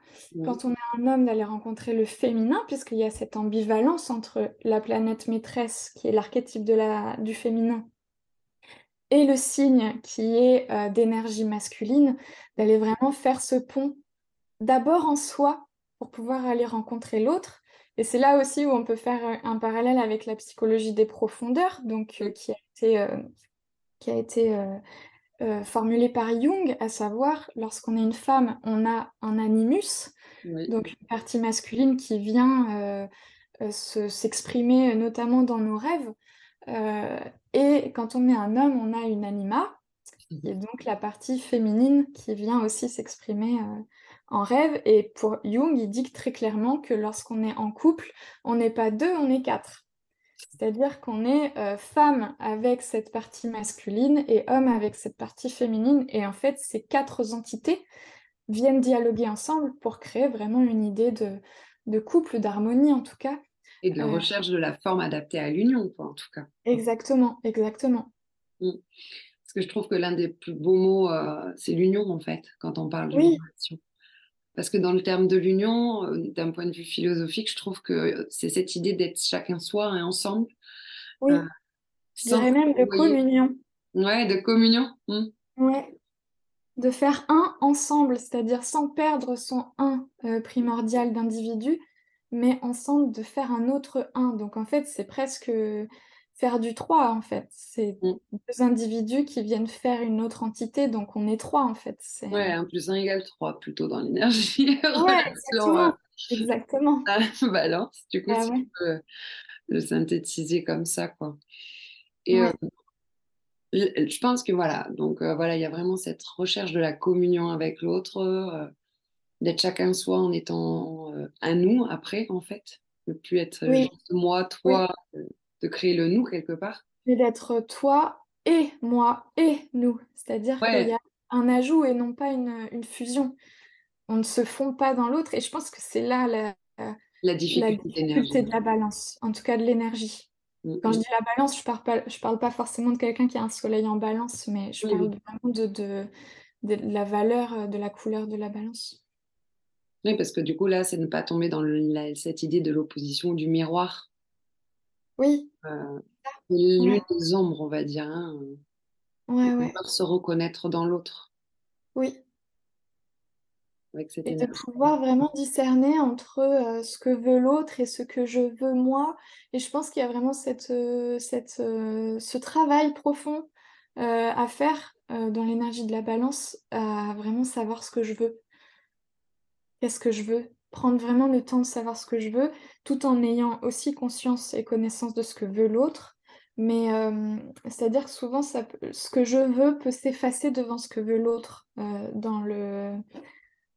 Quand on est un homme, d'aller rencontrer le féminin, puisqu'il y a cette ambivalence entre la planète maîtresse, qui est l'archétype de la, du féminin, et le signe qui est euh, d'énergie masculine, d'aller vraiment faire ce pont d'abord en soi pour pouvoir aller rencontrer l'autre et c'est là aussi où on peut faire euh, un parallèle avec la psychologie des profondeurs, donc euh, qui a été, euh, qui a été formulée par Jung, à savoir, lorsqu'on est une femme, on a un animus, donc une partie masculine qui vient s'exprimer notamment dans nos rêves. et quand on est un homme, on a une anima, qui est donc la partie féminine qui vient aussi s'exprimer en rêve. Et pour Jung, il dit très clairement que lorsqu'on est en couple, on n'est pas deux, on est quatre. C'est-à-dire qu'on est, euh, femme avec cette partie masculine et homme avec cette partie féminine. Et en fait, ces quatre entités viennent dialoguer ensemble pour créer vraiment une idée de, de couple, d'harmonie en tout cas. Et de la euh, recherche de la forme adaptée à l'union, en tout cas. Exactement, exactement. Mm. Parce que je trouve que l'un des plus beaux mots, euh, c'est l'union, en fait, quand on parle de oui. relation. Parce que dans le terme de l'union, euh, d'un point de vue philosophique, je trouve que c'est cette idée d'être chacun soi et ensemble. Oui, euh, je dirais même de communion. Ouais, de communion. Hmm. Ouais. De faire un ensemble, c'est-à-dire sans perdre son un euh, primordial d'individu, mais ensemble de faire un autre un. Donc en fait, c'est presque faire du 3 en fait. C'est mm. deux individus qui viennent faire une autre entité, donc on est trois en fait. Ouais, 1 plus 1 égale 3 plutôt dans l'énergie. Ouais, exactement. exactement. balance, du coup, ah si tu peux le synthétiser comme ça, quoi. Et euh, je pense que voilà, donc euh, voilà, il y a vraiment cette recherche de la communion avec l'autre, euh, d'être chacun soi en étant un nous après, en fait. Ne plus être juste moi, toi de créer le nous quelque part. Et d'être toi et moi et nous. C'est-à-dire qu'il y a un ajout et non pas une, fusion. On ne se fond pas dans l'autre. Et je pense que c'est là la, la difficulté, de la balance, en tout cas de l'énergie. Mm, Quand je mm. dis la balance, je parle pas, je parle pas forcément de quelqu'un qui a un soleil en balance, mais je parle vraiment de, de, la valeur, de la couleur de la balance. Oui, parce que du coup, là, c'est ne pas tomber dans cette idée de l'opposition du miroir. Oui. Euh, l'une des ombres, on va dire. Hein. Ouais, ouais. se reconnaître dans l'autre. Oui. avec cette Et de pouvoir vraiment discerner entre euh, ce que veut l'autre et ce que je veux moi. Et je pense qu'il y a vraiment cette, euh, cette, euh, ce travail profond euh, à faire euh, dans l'énergie de la balance, à vraiment savoir ce que je veux. Qu'est-ce que je veux? Prendre vraiment le temps de savoir ce que je veux, tout en ayant aussi conscience et connaissance de ce que veut l'autre. Mais euh, c'est-à-dire que souvent, ça peut- ce que je veux peut s'effacer devant ce que veut l'autre euh, dans le,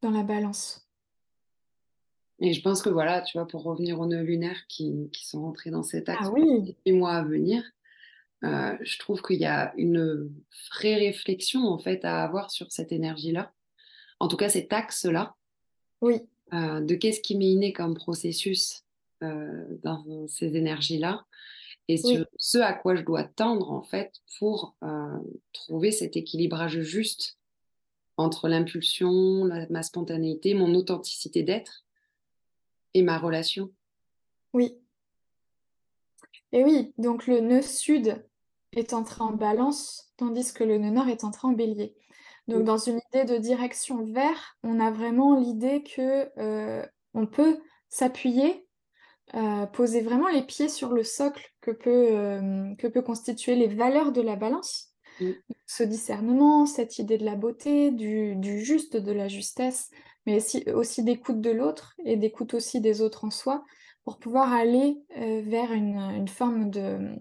dans la balance. Et je pense que voilà, tu vois, pour revenir aux nœuds lunaires qui, qui sont rentrés dans cet axe Ah les oui, 18 mois à venir, euh, je trouve qu'il y a une vraie réflexion en fait à avoir sur cette énergie-là. En tout cas, cet axe-là, oui, euh, de qu'est-ce qui m'est inné comme processus euh, dans ces énergies-là et sur oui, ce à quoi je dois tendre en fait pour euh, trouver cet équilibrage juste entre l'impulsion, ma spontanéité, mon authenticité d'être et ma relation. oui. Et oui, donc le nœud sud est entré en balance, tandis que le nœud nord est entré en bélier. Donc dans une idée de direction vers, on a vraiment l'idée que euh, on peut s'appuyer, euh, poser vraiment les pieds sur le socle que peut, euh, que peut constituer les valeurs de la balance. Mm. Ce discernement, cette idée de la beauté, du, du juste, de la justesse, mais aussi, aussi d'écoute de l'autre et d'écoute aussi des autres en soi, pour pouvoir aller vers une, une forme de-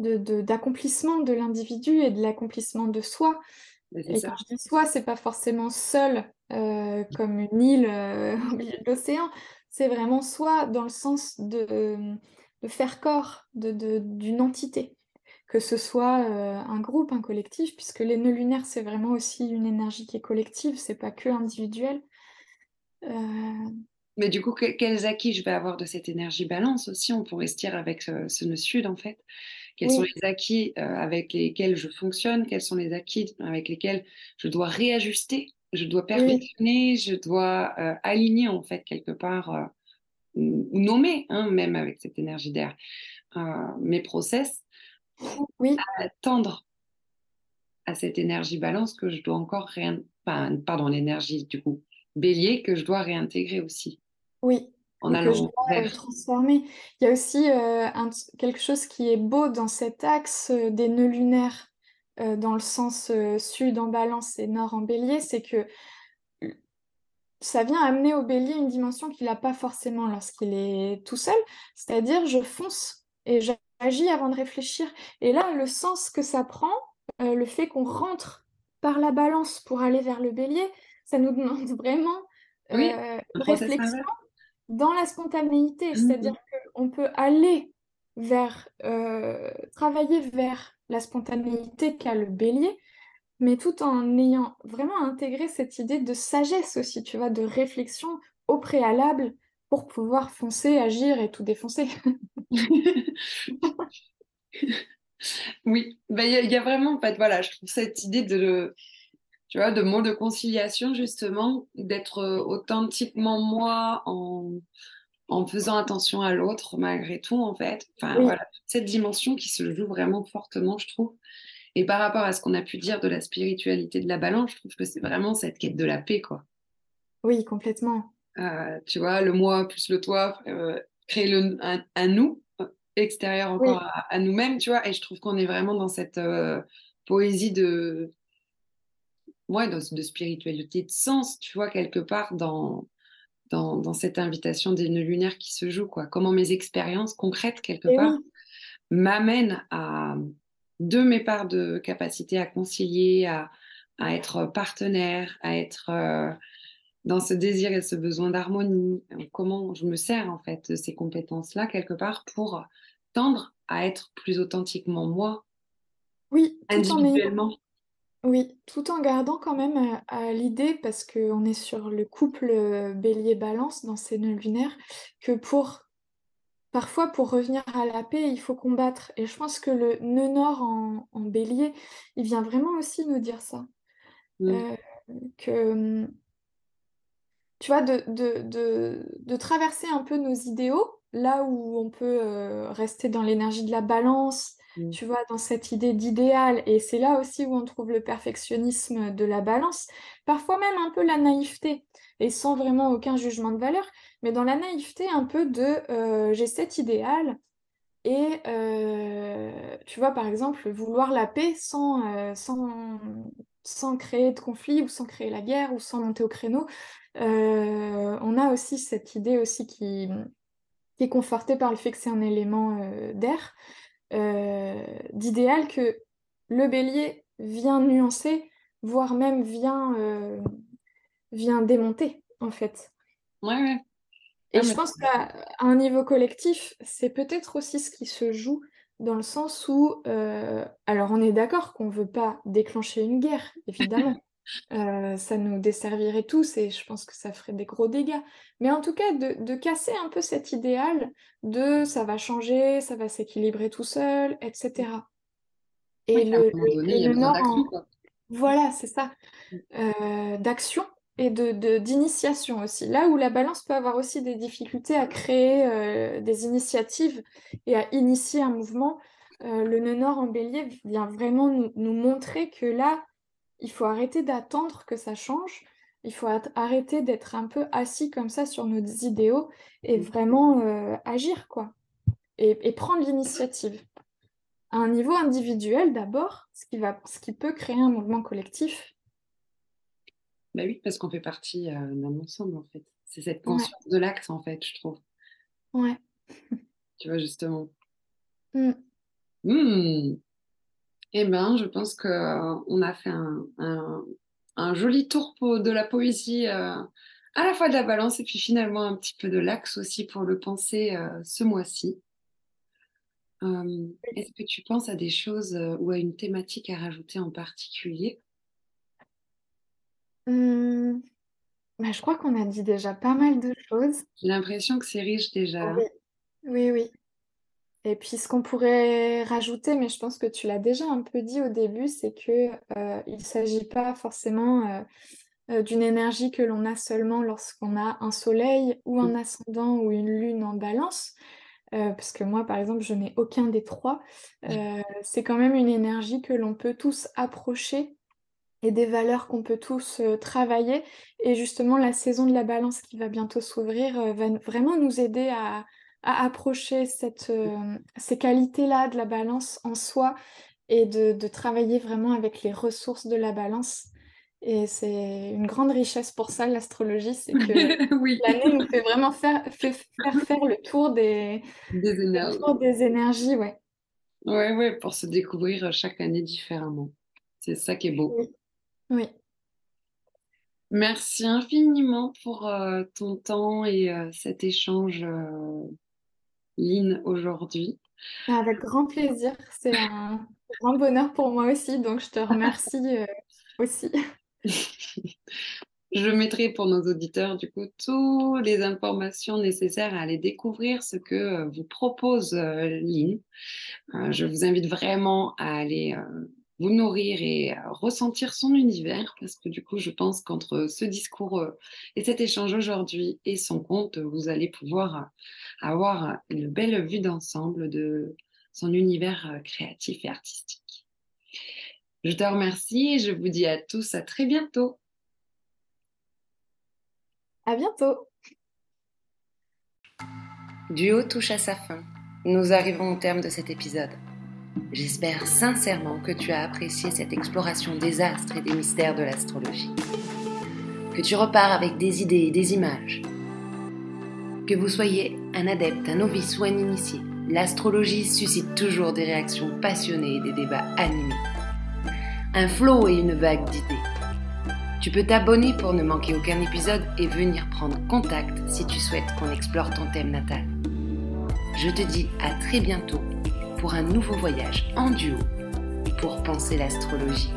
d'accomplissement de l'individu et de l'accomplissement de soi. Et quand je dis soi, c'est pas forcément seul euh, comme une île euh, au milieu de l'océan. C'est vraiment soi dans le sens de, de faire corps de, de- d'une entité. Que ce soit euh, un groupe, un collectif, puisque les nœuds lunaires, c'est vraiment aussi une énergie qui est collective, c'est pas que individuel. Mais du coup, que- quels acquis je vais avoir de cette énergie balance aussi, on pourrait se dire avec ce, ce nœud sud en fait. Quels sont les acquis euh, avec lesquels je fonctionne Quels sont les acquis avec lesquels je dois réajuster Je dois oui, perfectionner Je dois euh, aligner en fait quelque part euh, ou nommer, hein, même avec cette énergie d'air, mes process oui, tendre à cette énergie balance que je dois encore réin... enfin, pardon, l'énergie du coup bélier que je dois réintégrer aussi. Oui. En Et que je allant dois vers. transformer. Il y a aussi euh, un- quelque chose qui est beau dans cet axe euh, des nœuds lunaires, euh, dans le sens sud en balance et nord en bélier, c'est que ça vient amener au bélier une dimension qu'il n'a pas forcément lorsqu'il est tout seul, c'est-à-dire je fonce et j'agis avant de réfléchir. Et là, le sens que ça prend, euh, le fait qu'on rentre par la balance pour aller vers le bélier, ça nous demande vraiment euh, réflexion. Dans la spontanéité, c'est-à-dire Mhm. qu'on peut aller vers, euh, travailler vers la spontanéité qu'a le bélier, mais tout en ayant vraiment intégré cette idée de sagesse aussi, tu vois, de réflexion au préalable pour pouvoir foncer, agir et tout défoncer. Oui, Ben, il y, a il y a vraiment, en fait, voilà, je trouve cette idée de, tu vois, de mot de conciliation, justement, d'être euh, authentiquement moi en, en faisant attention à l'autre, malgré tout, en fait. Enfin, Oui, voilà, cette dimension qui se joue vraiment fortement, je trouve. Et par rapport à ce qu'on a pu dire de la spiritualité de la balance, je trouve que c'est vraiment cette quête de la paix, quoi. oui, complètement. Euh, tu vois, le moi plus le toi, euh, créer le, un, un nous extérieur encore Oui, à, à nous-mêmes, tu vois. Et je trouve qu'on est vraiment dans cette euh, poésie de, ouais, de, de spiritualité, de sens, tu vois, quelque part dans, dans, dans cette invitation des nœuds lunaires qui se joue, quoi. Comment mes expériences concrètes, quelque et part, oui, m'amènent à de mes parts de capacité à concilier, à, à être partenaire, à être euh, dans ce désir et ce besoin d'harmonie. Comment je me sers en fait de ces compétences-là quelque part pour tendre à être plus authentiquement moi, oui, individuellement. Oui, tout en gardant quand même à l'idée, parce qu'on est sur le couple bélier-balance dans ces nœuds lunaires, que pour Parfois, pour revenir à la paix, il faut combattre. Et je pense que le nœud nord en, en bélier, il vient vraiment aussi nous dire ça. Mm. Euh, que, hum, tu vois, de, de, de, de traverser un peu nos idéaux, là où on peut rester dans l'énergie de la balance, mm. tu vois, dans cette idée d'idéal. Et c'est là aussi où on trouve le perfectionnisme de la balance, parfois même un peu la naïveté, et sans vraiment aucun jugement de valeur, mais dans la naïveté un peu de euh, j'ai cet idéal. Et euh, tu vois, par exemple, vouloir la paix sans, euh, sans, sans créer de conflit ou sans créer la guerre ou sans monter au créneau. on a aussi cette idée aussi qui, qui est conforté par le fait que c'est un élément d'air, euh, d'idéal que le bélier vient nuancer, voire même vient, euh, vient démonter, en fait. Ouais, ouais. Et je pense qu'à un niveau collectif, c'est peut-être aussi ce qui se joue dans le sens où, alors on est d'accord qu'on ne veut pas déclencher une guerre, évidemment. Euh, ça nous desservirait tous et je pense que ça ferait des gros dégâts. Mais en tout cas, de, casser un peu cet idéal de ça va changer, ça va s'équilibrer tout seul, etc. Et le, le, Voilà, c'est ça. Euh, d'action et de d'initiation aussi. Là où la balance peut avoir aussi des difficultés à créer euh, des initiatives et à initier un mouvement, le nœud nord en bélier vient vraiment nous montrer que là, il faut arrêter d'attendre que ça change. Il faut arrêter d'être un peu assis comme ça sur nos idéaux et mm. vraiment euh, agir, quoi. Et, prendre l'initiative. À un niveau individuel d'abord, ce, qui va, ce qui peut créer un mouvement collectif. Bah oui, parce qu'on fait partie euh, d'un ensemble, en fait. C'est cette conscience de l'acte, en fait, je trouve. Ouais. tu vois, justement. Mm. Mmh. Eh bien, je pense qu'on euh, a fait un, joli tour de la poésie, euh, à la fois de la balance et puis finalement un petit peu de l'axe aussi pour le penser euh, ce mois-ci. Est-ce que tu penses à des choses ou à une thématique à rajouter en particulier? Bah, Je crois qu'on a dit déjà pas mal de choses. J'ai l'impression que c'est riche déjà. Oui, oui. oui. Et puis ce qu'on pourrait rajouter, mais je pense que tu l'as déjà un peu dit au début, c'est que euh, il ne s'agit pas forcément euh, euh, d'une énergie que l'on a seulement lorsqu'on a un soleil ou un ascendant ou une lune en balance. parce que moi, par exemple, je n'ai aucun des trois. c'est quand même une énergie que l'on peut tous approcher et des valeurs qu'on peut tous travailler. Et justement, la saison de la balance qui va bientôt s'ouvrir va vraiment nous aider à, à approcher cette, euh, ces qualités-là de la balance en soi et de, travailler vraiment avec les ressources de la balance. Et c'est une grande richesse pour ça, l'astrologie, c'est que l'année nous fait vraiment faire, faire faire le tour des, des énergies. des énergies, ouais. Ouais, ouais, pour se découvrir chaque année différemment. C'est ça qui est beau. Oui. Merci infiniment pour euh, ton temps et euh, cet échange Lynn aujourd'hui. Avec grand plaisir, c'est un grand bonheur pour moi aussi, donc je te remercie euh, aussi. je mettrai pour nos auditeurs du coup toutes les informations nécessaires à aller découvrir ce que euh, vous propose euh, Lynn. je vous invite vraiment à aller vous nourrir et ressentir son univers, parce que du coup, je pense qu'entre ce discours euh, et cet échange aujourd'hui et son compte, vous allez pouvoir avoir une belle vue d'ensemble de son univers euh, créatif et artistique. Je te remercie et je vous dis à tous à très bientôt. À bientôt. Duo touche à sa fin. Nous arrivons au terme de cet épisode. J'espère sincèrement que tu as apprécié cette exploration des astres et des mystères de l'astrologie. Que tu repars avec des idées et des images. Que vous soyez un adepte, un novice ou un initié, l'astrologie suscite toujours des réactions passionnées et des débats animés. Un flot et une vague d'idées. Tu peux t'abonner pour ne manquer aucun épisode et venir prendre contact si tu souhaites qu'on explore ton thème natal. Je te dis à très bientôt pour un nouveau voyage en duo pour penser l'astrologie.